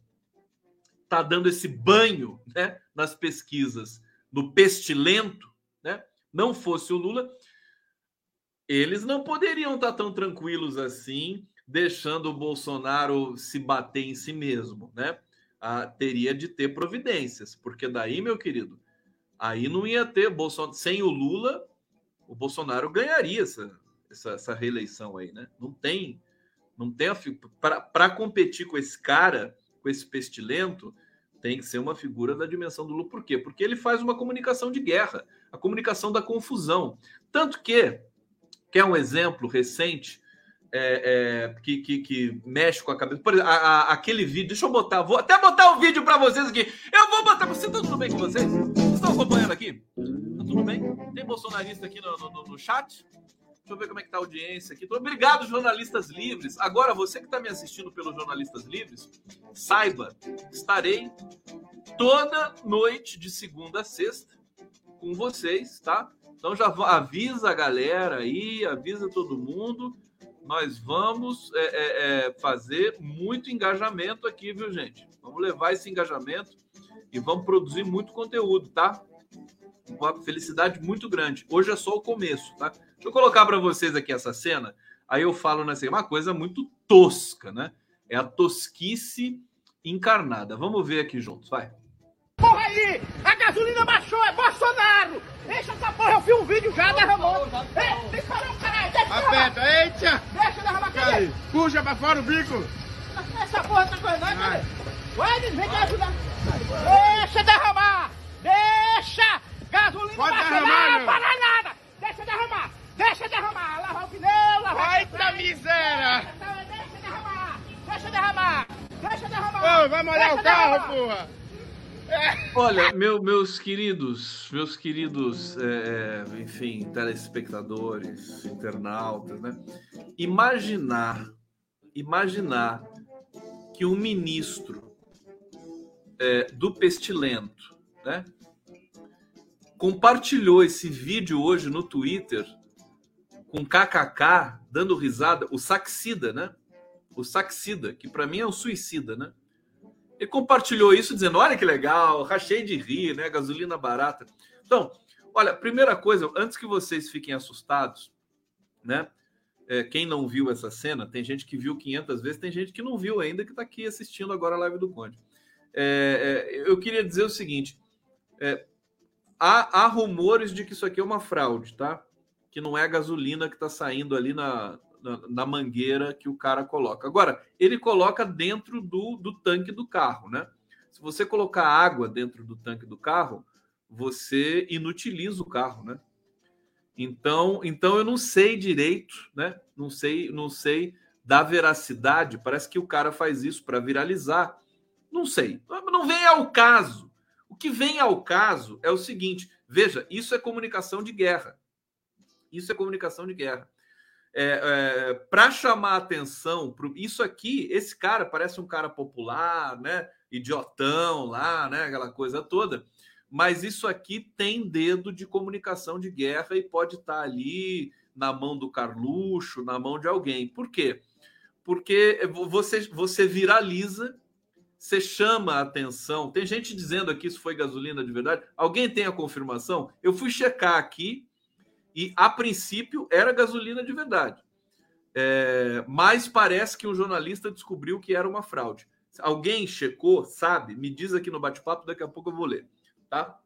tá dando esse banho, né, nas pesquisas, no pestilento, né? Não fosse o Lula, eles não poderiam estar tão tranquilos assim, deixando o Bolsonaro se bater em si mesmo, né? Ah, teria de ter providências, porque daí, meu querido, aí não ia ter Bolsonaro sem o Lula, o Bolsonaro ganharia essa, essa, essa reeleição aí, né? Não tem, não tem para competir com esse cara, com esse pestilento, tem que ser uma figura da dimensão do Lula. Por quê? Porque ele faz uma comunicação de guerra, a comunicação da confusão. Tanto que, que é um exemplo recente, é, é, que, que, que, mexe com a cabeça. Por exemplo, a, a, aquele vídeo, deixa eu botar, vou até botar o vídeo para vocês aqui. Eu vou botar. Você tá tudo bem com vocês? Vocês estão acompanhando aqui? Tá tudo bem? Tem bolsonarista aqui no, no, no chat? Deixa eu ver como é que tá a audiência aqui. Obrigado, jornalistas livres. Agora, você que está me assistindo pelos jornalistas livres, saiba, estarei toda noite de segunda a sexta com vocês, tá? Então já avisa a galera aí, avisa todo mundo. Nós vamos é, é, é, fazer muito engajamento aqui, viu, gente? Vamos levar esse engajamento e vamos produzir muito conteúdo, tá? Uma felicidade muito grande. Hoje é só o começo, tá? Deixa eu colocar para vocês aqui essa cena. Aí eu falo nessa uma coisa muito tosca, né? É a tosquice encarnada. Vamos ver aqui juntos, vai. Porra aí! A gasolina baixou, é Bolsonaro! Deixa essa porra, eu vi um vídeo já, derramou! Ei, tem que parar o caralho! Deixa Aperta, eita! Deixa derramar, cadê? Puxa pra fora o bico! Essa porra tá correndo, cadê? Vai, vem cá ajudar! Deixa derramar! Deixa! Gasolina Pode derramar, não para nada! Deixa derramar! Deixa derramar! Lavar o pneu, lavar Ai, tá miséria! Deixa derramar! Deixa derramar! Deixa derramar! Ô, vai molhar o carro, porra! Olha, meu, meus queridos, meus queridos, é, é, enfim, telespectadores, internautas, né? Imaginar, imaginar que um ministro é, do Pestilento, né? Compartilhou esse vídeo hoje no Twitter com KKK dando risada, o Saxida, né? O Saxida, que para mim é um suicida, né? Ele compartilhou isso dizendo: olha que legal, rachei de rir, né? Gasolina barata. Então, olha, primeira coisa, antes que vocês fiquem assustados, né? É, quem não viu essa cena, tem gente que viu 500 vezes, tem gente que não viu ainda, que está aqui assistindo agora a live do Conde. É, é, eu queria dizer o seguinte: é, há, há rumores de que isso aqui é uma fraude, tá? Que não é a gasolina que está saindo ali na, na, na, mangueira que o cara coloca. Agora, ele coloca dentro do, do tanque do carro, né? Se você colocar água dentro do tanque do carro, você inutiliza o carro, né? Então, então eu não sei direito, né? Não sei, não sei da veracidade. Parece que o cara faz isso para viralizar. Não sei. Não vem ao caso. Que vem ao caso é o seguinte: veja, isso é comunicação de guerra. Isso é comunicação de guerra é, é, para chamar atenção pro, isso aqui, esse cara parece um cara popular, né? Idiotão lá, né? Aquela coisa toda. Mas isso aqui tem dedo de comunicação de guerra e pode estar tá ali na mão do Carluxo, na mão de alguém. Por quê? Porque você, você viraliza, você chama a atenção. Tem gente dizendo aqui isso foi gasolina de verdade. Alguém tem a confirmação? Eu fui checar aqui e, a princípio, era gasolina de verdade. É, mas parece que um jornalista descobriu que era uma fraude. Alguém checou, sabe? Me diz aqui no bate-papo, daqui a pouco eu vou ler. Tá?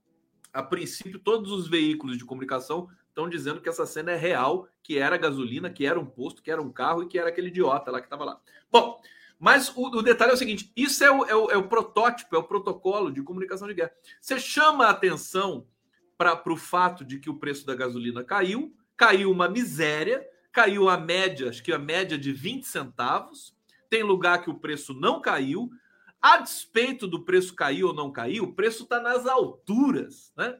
A princípio, todos os veículos de comunicação estão dizendo que essa cena é real, que era gasolina, que era um posto, que era um carro e que era aquele idiota lá que estava lá. Bom, mas o, o, detalhe é o seguinte: isso é o, é, o, é o protótipo, é o protocolo de comunicação de guerra. Você chama a atenção para o fato de que o preço da gasolina caiu, caiu uma miséria, caiu a média, acho que a média de 20 centavos. Tem lugar que o preço não caiu. A despeito do preço cair ou não cair, o preço está nas alturas, né?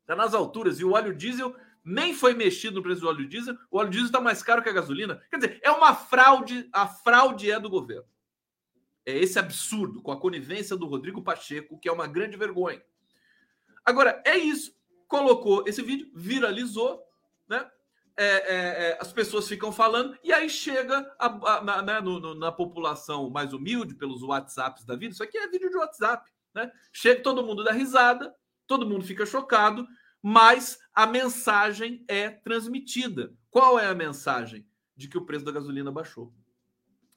Está nas alturas. E o óleo diesel nem foi mexido no preço do óleo diesel. O óleo diesel está mais caro que a gasolina. Quer dizer, é uma fraude. A fraude é do governo. É esse absurdo, com a conivência do Rodrigo Pacheco, que é uma grande vergonha. Agora, é isso. Colocou esse vídeo, viralizou, né? É, é, é, as pessoas ficam falando, e aí chega a, a, na, né, no, no, na população mais humilde, pelos WhatsApps da vida. Isso aqui é vídeo de WhatsApp, né? Chega todo mundo dá risada, todo mundo fica chocado, mas a mensagem é transmitida. Qual é a mensagem? De que o preço da gasolina baixou.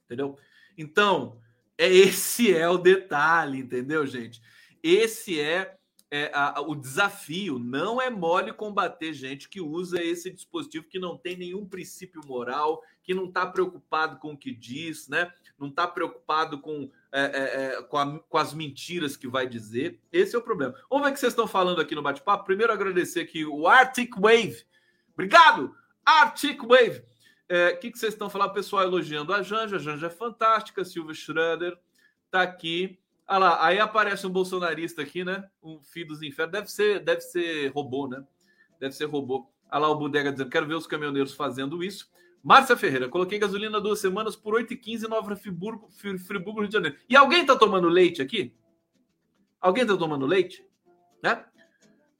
Entendeu? Então, é (laughs) esse é o detalhe, entendeu, gente? Esse é, é a, o desafio. Não é mole combater gente que usa esse dispositivo que não tem nenhum princípio moral, que não está preocupado com o que diz, né? Não está preocupado com, é, é, é, com, a, com, as mentiras que vai dizer. Esse é o problema. Vamos ver o que vocês estão falando aqui no bate-papo. Primeiro, agradecer aqui o Arctic Wave. Obrigado, Arctic Wave. É, o que, que vocês estão falando? pessoal elogiando a Janja. A Janja é fantástica. Silvia Schroeder tá aqui. Olha lá, aí aparece um bolsonarista aqui, né? Um filho dos infernos. Deve ser, deve ser robô, né? Deve ser robô. Olha lá o Bodega dizendo: quero ver os caminhoneiros fazendo isso. Márcia Ferreira, coloquei gasolina duas semanas por 8,15 em Nova Friburgo, Friburgo, Rio de Janeiro. E alguém está tomando leite aqui? Alguém está tomando leite? Né?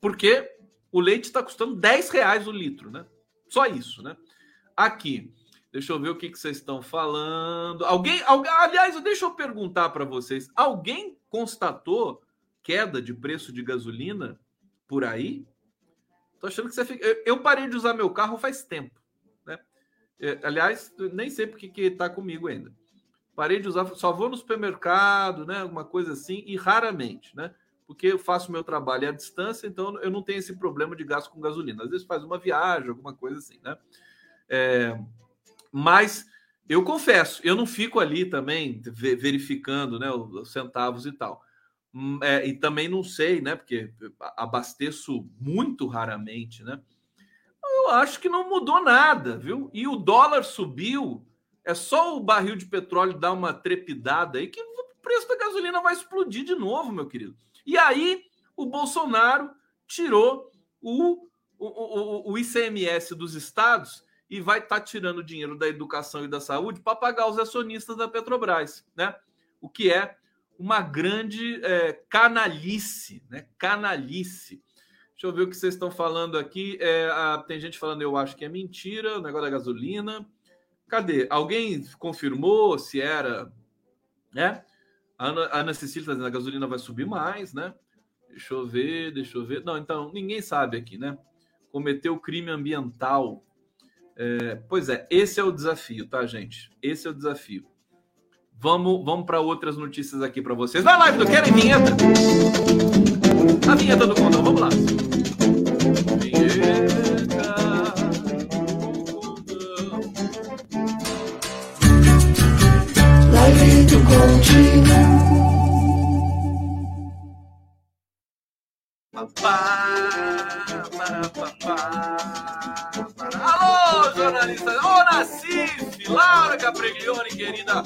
Porque o leite está custando 10 reais o litro, né? Só isso, né? aqui. Deixa eu ver o que, que vocês estão falando. Alguém, alguém aliás, deixa eu perguntar para vocês. Alguém constatou queda de preço de gasolina por aí? Tô achando que você fica. Eu parei de usar meu carro faz tempo? É, aliás, nem sei porque que tá comigo ainda. Parei de usar, só vou no supermercado, né? Alguma coisa assim, e raramente, né? Porque eu faço meu trabalho à distância, então eu não tenho esse problema de gasto com gasolina. Às vezes faz uma viagem, alguma coisa assim, né? É, mas eu confesso, eu não fico ali também verificando né, os centavos e tal. Hum, é, e também não sei, né? Porque abasteço muito raramente, né? Eu acho que não mudou nada, viu? E o dólar subiu. É só o barril de petróleo dar uma trepidada aí que o preço da gasolina vai explodir de novo, meu querido. E aí o Bolsonaro tirou o, o, o, o ICMS dos estados e vai estar tá tirando dinheiro da educação e da saúde para pagar os acionistas da Petrobras, né? O que é uma grande é, canalice, né? Canalice. Deixa eu ver o que vocês estão falando aqui. É, a, tem gente falando, eu acho que é mentira, o negócio da gasolina. Cadê? Alguém confirmou se era, né? A Ana, a Ana Cecília está dizendo a gasolina vai subir mais, né? Deixa eu ver, deixa eu ver. Não, então, ninguém sabe aqui, né? Cometeu crime ambiental é, pois é, esse é o desafio, tá, gente? Esse é o desafio. Vamos, vamos para outras notícias aqui para vocês. Vai lá, Vitor, querem vinheta? A vinheta do Condão, vamos lá. Condinho. Alô, jornalista! Ô, Nacife! Laura Capriglione, querida!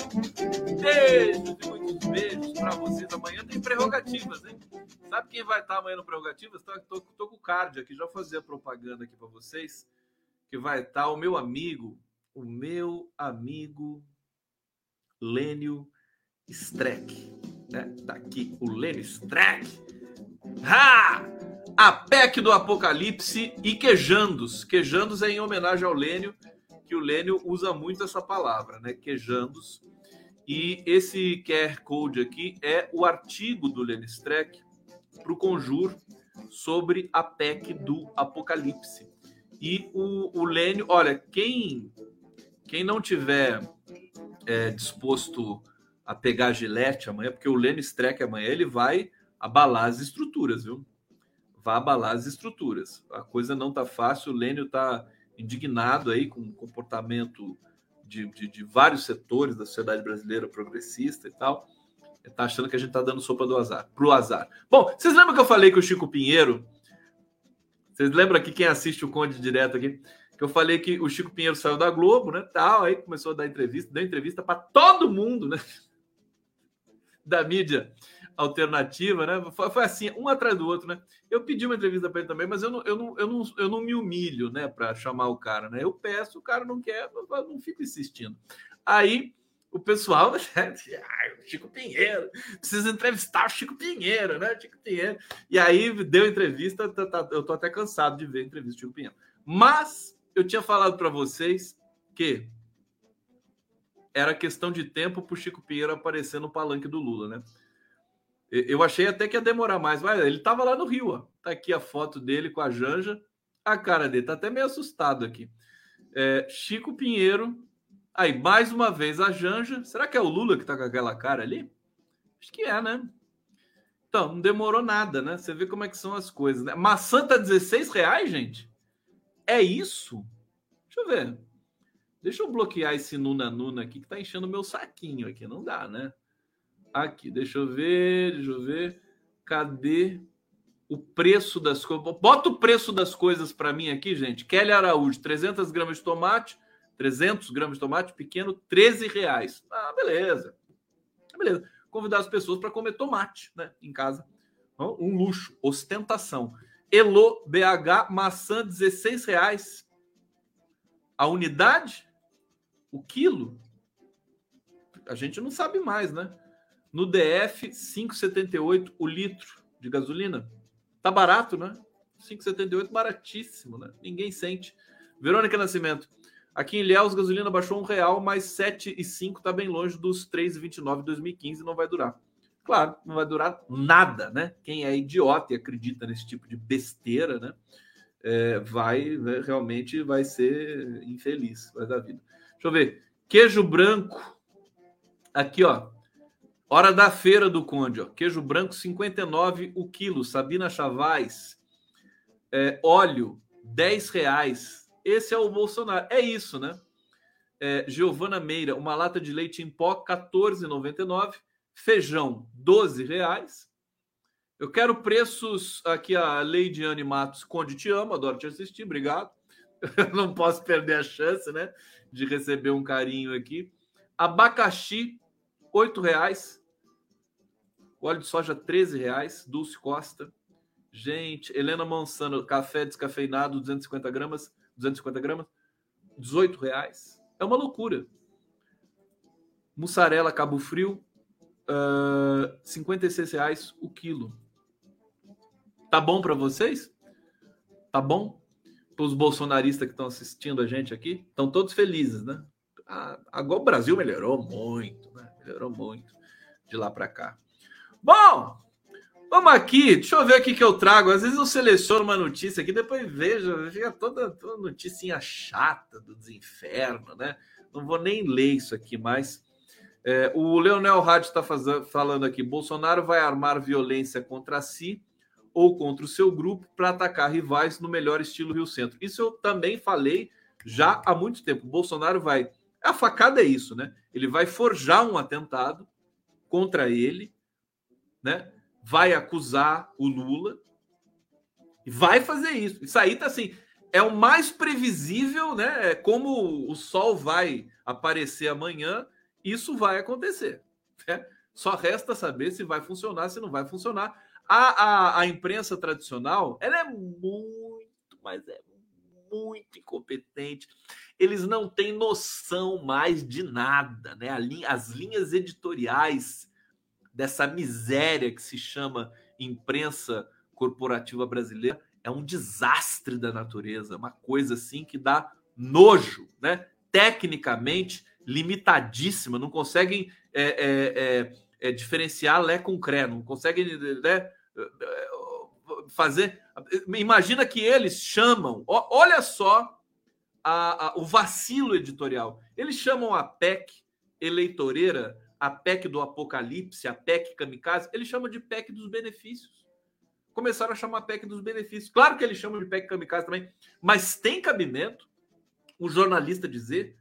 Beijos e muitos beijos para vocês. Amanhã tem prerrogativas, hein? Sabe quem vai estar amanhã no prerrogativas? Tô, tô, tô com o card aqui, já fazer a propaganda aqui para vocês. Que vai estar o meu amigo, o meu amigo Lênio Streck. Né? Tá aqui o Lênio Streck Ha! A PEC do Apocalipse e quejandos. Quejandos é em homenagem ao Lênio, que o Lênio usa muito essa palavra, né? Quejandos. E esse QR Code aqui é o artigo do Lênio Streck para o Conjur sobre a PEC do Apocalipse. E o, o Lênio, olha, quem, quem não tiver é, disposto a pegar gilete amanhã, porque o Lênio Streck amanhã ele vai abalar as estruturas, viu? Vai abalar as estruturas. A coisa não tá fácil. O Lênio tá indignado aí com o comportamento de, de, de, vários setores da sociedade brasileira progressista e tal. Ele tá achando que a gente tá dando sopa do azar, pro azar. Bom, vocês lembram que eu falei que o Chico Pinheiro. Vocês lembram aqui quem assiste o Conde direto aqui? que eu falei que o Chico Pinheiro saiu da Globo, né? Tal, aí começou a dar entrevista, deu entrevista para todo mundo, né? Da mídia alternativa, né? Foi, foi, assim, um atrás do outro, né? Eu pedi uma entrevista para ele também, mas eu não, eu não, eu não, eu não me humilho, né, para chamar o cara, né? Eu peço, o cara não quer, eu não fico insistindo. Aí o pessoal, né? (laughs) Chico Pinheiro, precisa entrevistar o Chico Pinheiro, né? Chico Pinheiro. E aí deu entrevista, tá, tá, eu tô até cansado de ver entrevista do Chico Pinheiro. Mas eu tinha falado para vocês que era questão de tempo para o Chico Pinheiro aparecer no palanque do Lula, né? Eu achei até que ia demorar mais, mas ele estava lá no Rio, ó. Tá aqui a foto dele com a Janja. A cara dele tá até meio assustado aqui. É, Chico Pinheiro. Aí, mais uma vez, a Janja. Será que é o Lula que tá com aquela cara ali? Acho que é, né? Então, não demorou nada, né? Você vê como é que são as coisas, né? Maçã tá 16 reais, gente? É isso? Deixa eu ver. Deixa eu bloquear esse Nuna Nuna aqui que tá enchendo o meu saquinho aqui. Não dá, né? Aqui, deixa eu ver, deixa eu ver. Cadê o preço das coisas? Bota o preço das coisas para mim aqui, gente. Kelly Araújo, 300 gramas de tomate, 300 gramas de tomate pequeno, 13 reais. Ah, beleza. Beleza. Convidar as pessoas para comer tomate, né, em casa. Um luxo, ostentação. Elo BH, maçã, 16 reais. A unidade? O quilo? A gente não sabe mais, né? No DF, 5,78 o litro de gasolina. Tá barato, né? 5,78 baratíssimo, né? Ninguém sente. Verônica Nascimento. Aqui em Ilhéus, gasolina baixou um real, mas 7,5 tá bem longe dos 3,29 de 2015 não vai durar. Claro, não vai durar nada, né? Quem é idiota e acredita nesse tipo de besteira, né? É, vai né, realmente vai ser infeliz, vai dar vida. Deixa eu ver. Queijo branco. Aqui, ó. Hora da feira do Conde, ó. Queijo branco 59 o quilo. Sabina Chavaz. É, óleo 10 reais. Esse é o Bolsonaro. É isso, né? É, Giovana Meira, uma lata de leite em pó 14,99. Feijão 12 reais. Eu quero preços aqui a Leidiane Matos Conde te amo, adoro te assistir, obrigado. (laughs) Não posso perder a chance, né, de receber um carinho aqui. Abacaxi, oito reais. Óleo de soja, 13 reais. Dulce Costa. Gente, Helena Mansano, café descafeinado, 250 gramas. 250 gramas, 18 reais. É uma loucura. Mussarela Cabo Frio, uh, 56 reais o quilo. Tá bom para vocês? Tá bom? Os bolsonaristas que estão assistindo a gente aqui, estão todos felizes, né? Agora o Brasil melhorou muito, né? Melhorou muito de lá para cá. Bom, vamos aqui. Deixa eu ver o que eu trago. Às vezes eu seleciono uma notícia aqui, depois vejo, fica toda, toda noticinha chata do desinferno, né? Não vou nem ler isso aqui mais. É, o Leonel Rádio está falando aqui: Bolsonaro vai armar violência contra si ou contra o seu grupo para atacar rivais no melhor estilo Rio Centro. Isso eu também falei já há muito tempo. Bolsonaro vai. A facada é isso, né? Ele vai forjar um atentado contra ele né? Vai acusar o Lula e vai fazer isso. Isso aí tá assim, é o mais previsível, né? É como o sol vai aparecer amanhã, isso vai acontecer. Né? Só resta saber se vai funcionar, se não vai funcionar. A, a, a imprensa tradicional, ela é muito, mas é muito incompetente. Eles não têm noção mais de nada, né? As linhas editoriais dessa miséria que se chama imprensa corporativa brasileira é um desastre da natureza, uma coisa assim que dá nojo, né? Tecnicamente limitadíssima, não conseguem é, é, é, é diferenciar Lé com Cré, não conseguem né, fazer. Imagina que eles chamam, olha só a, a, o vacilo editorial. Eles chamam a PEC eleitoreira a PEC do apocalipse, a PEC kamikaze, ele chama de PEC dos benefícios. Começaram a chamar PEC dos benefícios. Claro que eles chamam de PEC kamikaze também, mas tem cabimento o jornalista dizer,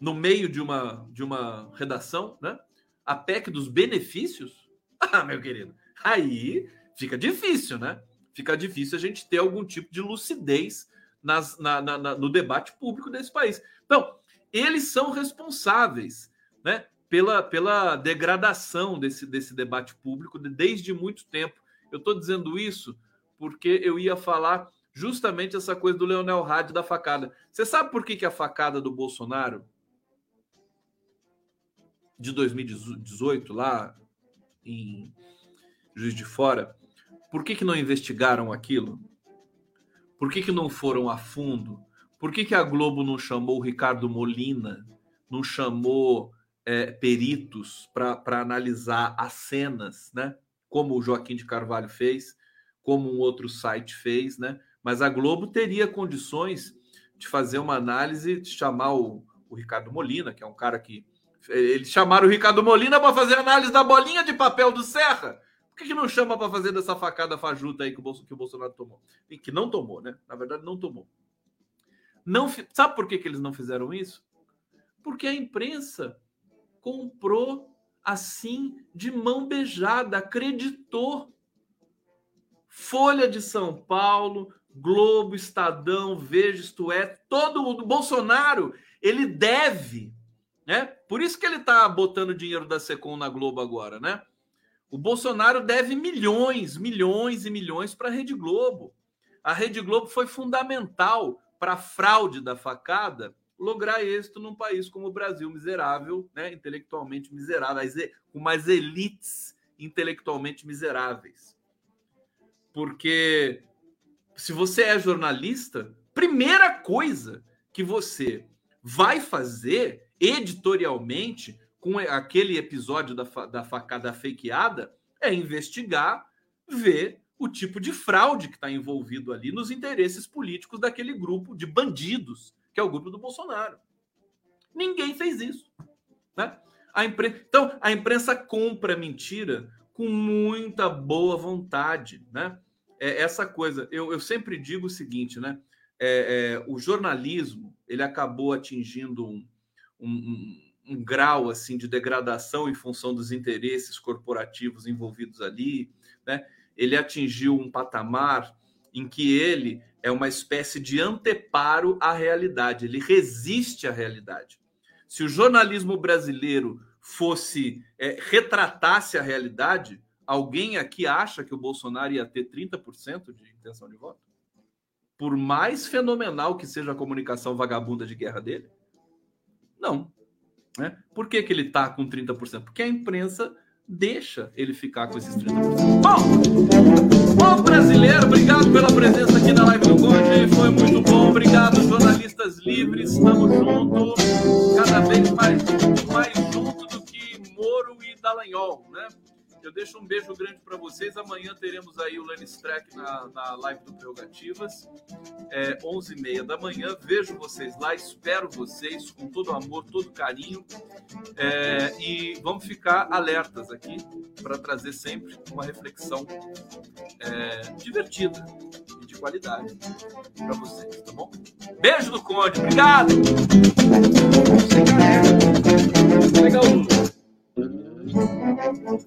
no meio de uma, de uma redação, né? A PEC dos benefícios? (laughs) Ah, meu querido, aí fica difícil, né? Fica difícil a gente ter algum tipo de lucidez nas, na, na, no debate público desse país. Então, eles são responsáveis né, pela, pela degradação desse, desse debate público desde muito tempo. Eu estou dizendo isso porque eu ia falar justamente essa coisa do Leonel Rádio da facada. Você sabe por que, que a facada do Bolsonaro de 2018, lá em Juiz de Fora, por que, que não investigaram aquilo? Por que, que não foram a fundo? Por que, que a Globo não chamou o Ricardo Molina, não chamou é, peritos para analisar as cenas, né? Como o Joaquim de Carvalho fez, como um outro site fez, né? Mas a Globo teria condições de fazer uma análise, de chamar o, o Ricardo Molina, que é um cara que. Eles chamaram o Ricardo Molina para fazer análise da bolinha de papel do Serra. Por que, que não chama para fazer dessa facada fajuta aí que o, que o Bolsonaro tomou? E que não tomou, né? Na verdade, não tomou. Não, sabe por que, que eles não fizeram isso? Porque a imprensa comprou assim, de mão beijada, acreditou. Folha de São Paulo, Globo, Estadão, Veja, isto é, todo o Bolsonaro, ele deve, né? Por isso que ele está botando dinheiro da Secom na Globo agora, né? O Bolsonaro deve milhões, milhões e milhões para a Rede Globo. A Rede Globo foi fundamental para a fraude da facada lograr êxito num país como o Brasil, miserável, né, intelectualmente miserável, com mais elites intelectualmente miseráveis. Porque se você é jornalista, primeira coisa que você vai fazer editorialmente com aquele episódio da, da facada fakeada é investigar, ver o tipo de fraude que está envolvido ali nos interesses políticos daquele grupo de bandidos, que é o grupo do Bolsonaro. Ninguém fez isso. Né? A impre... Então, a imprensa compra mentira com muita boa vontade. Né? É essa coisa. Eu, eu sempre digo o seguinte: né? É, é, o jornalismo ele acabou atingindo um, um, um grau assim de degradação em função dos interesses corporativos envolvidos ali, né? Ele atingiu um patamar em que ele é uma espécie de anteparo à realidade, ele resiste à realidade. Se o jornalismo brasileiro fosse é, retratasse a realidade, alguém aqui acha que o Bolsonaro ia ter 30% de intenção de voto? Por mais fenomenal que seja a comunicação vagabunda de guerra dele? Não. Né? Por que, que ele está com 30%? Porque a imprensa deixa ele ficar com esses 30%. Bom, bom brasileiro, obrigado pela presença aqui na live do Conde. Foi muito bom. Obrigado, jornalistas livres. Estamos juntos. Cada vez mais, mais junto do que Moro e Dallagnol, né? Eu deixo um beijo grande para vocês. Amanhã teremos aí o Lenny Streck na, na live do Prerrogativas, é, 11h30 da manhã. Vejo vocês lá, espero vocês com todo amor, todo carinho. É, e vamos ficar alertas aqui para trazer sempre uma reflexão é, divertida e de qualidade para vocês, tá bom? Beijo do Conde, obrigado! Legal. Thank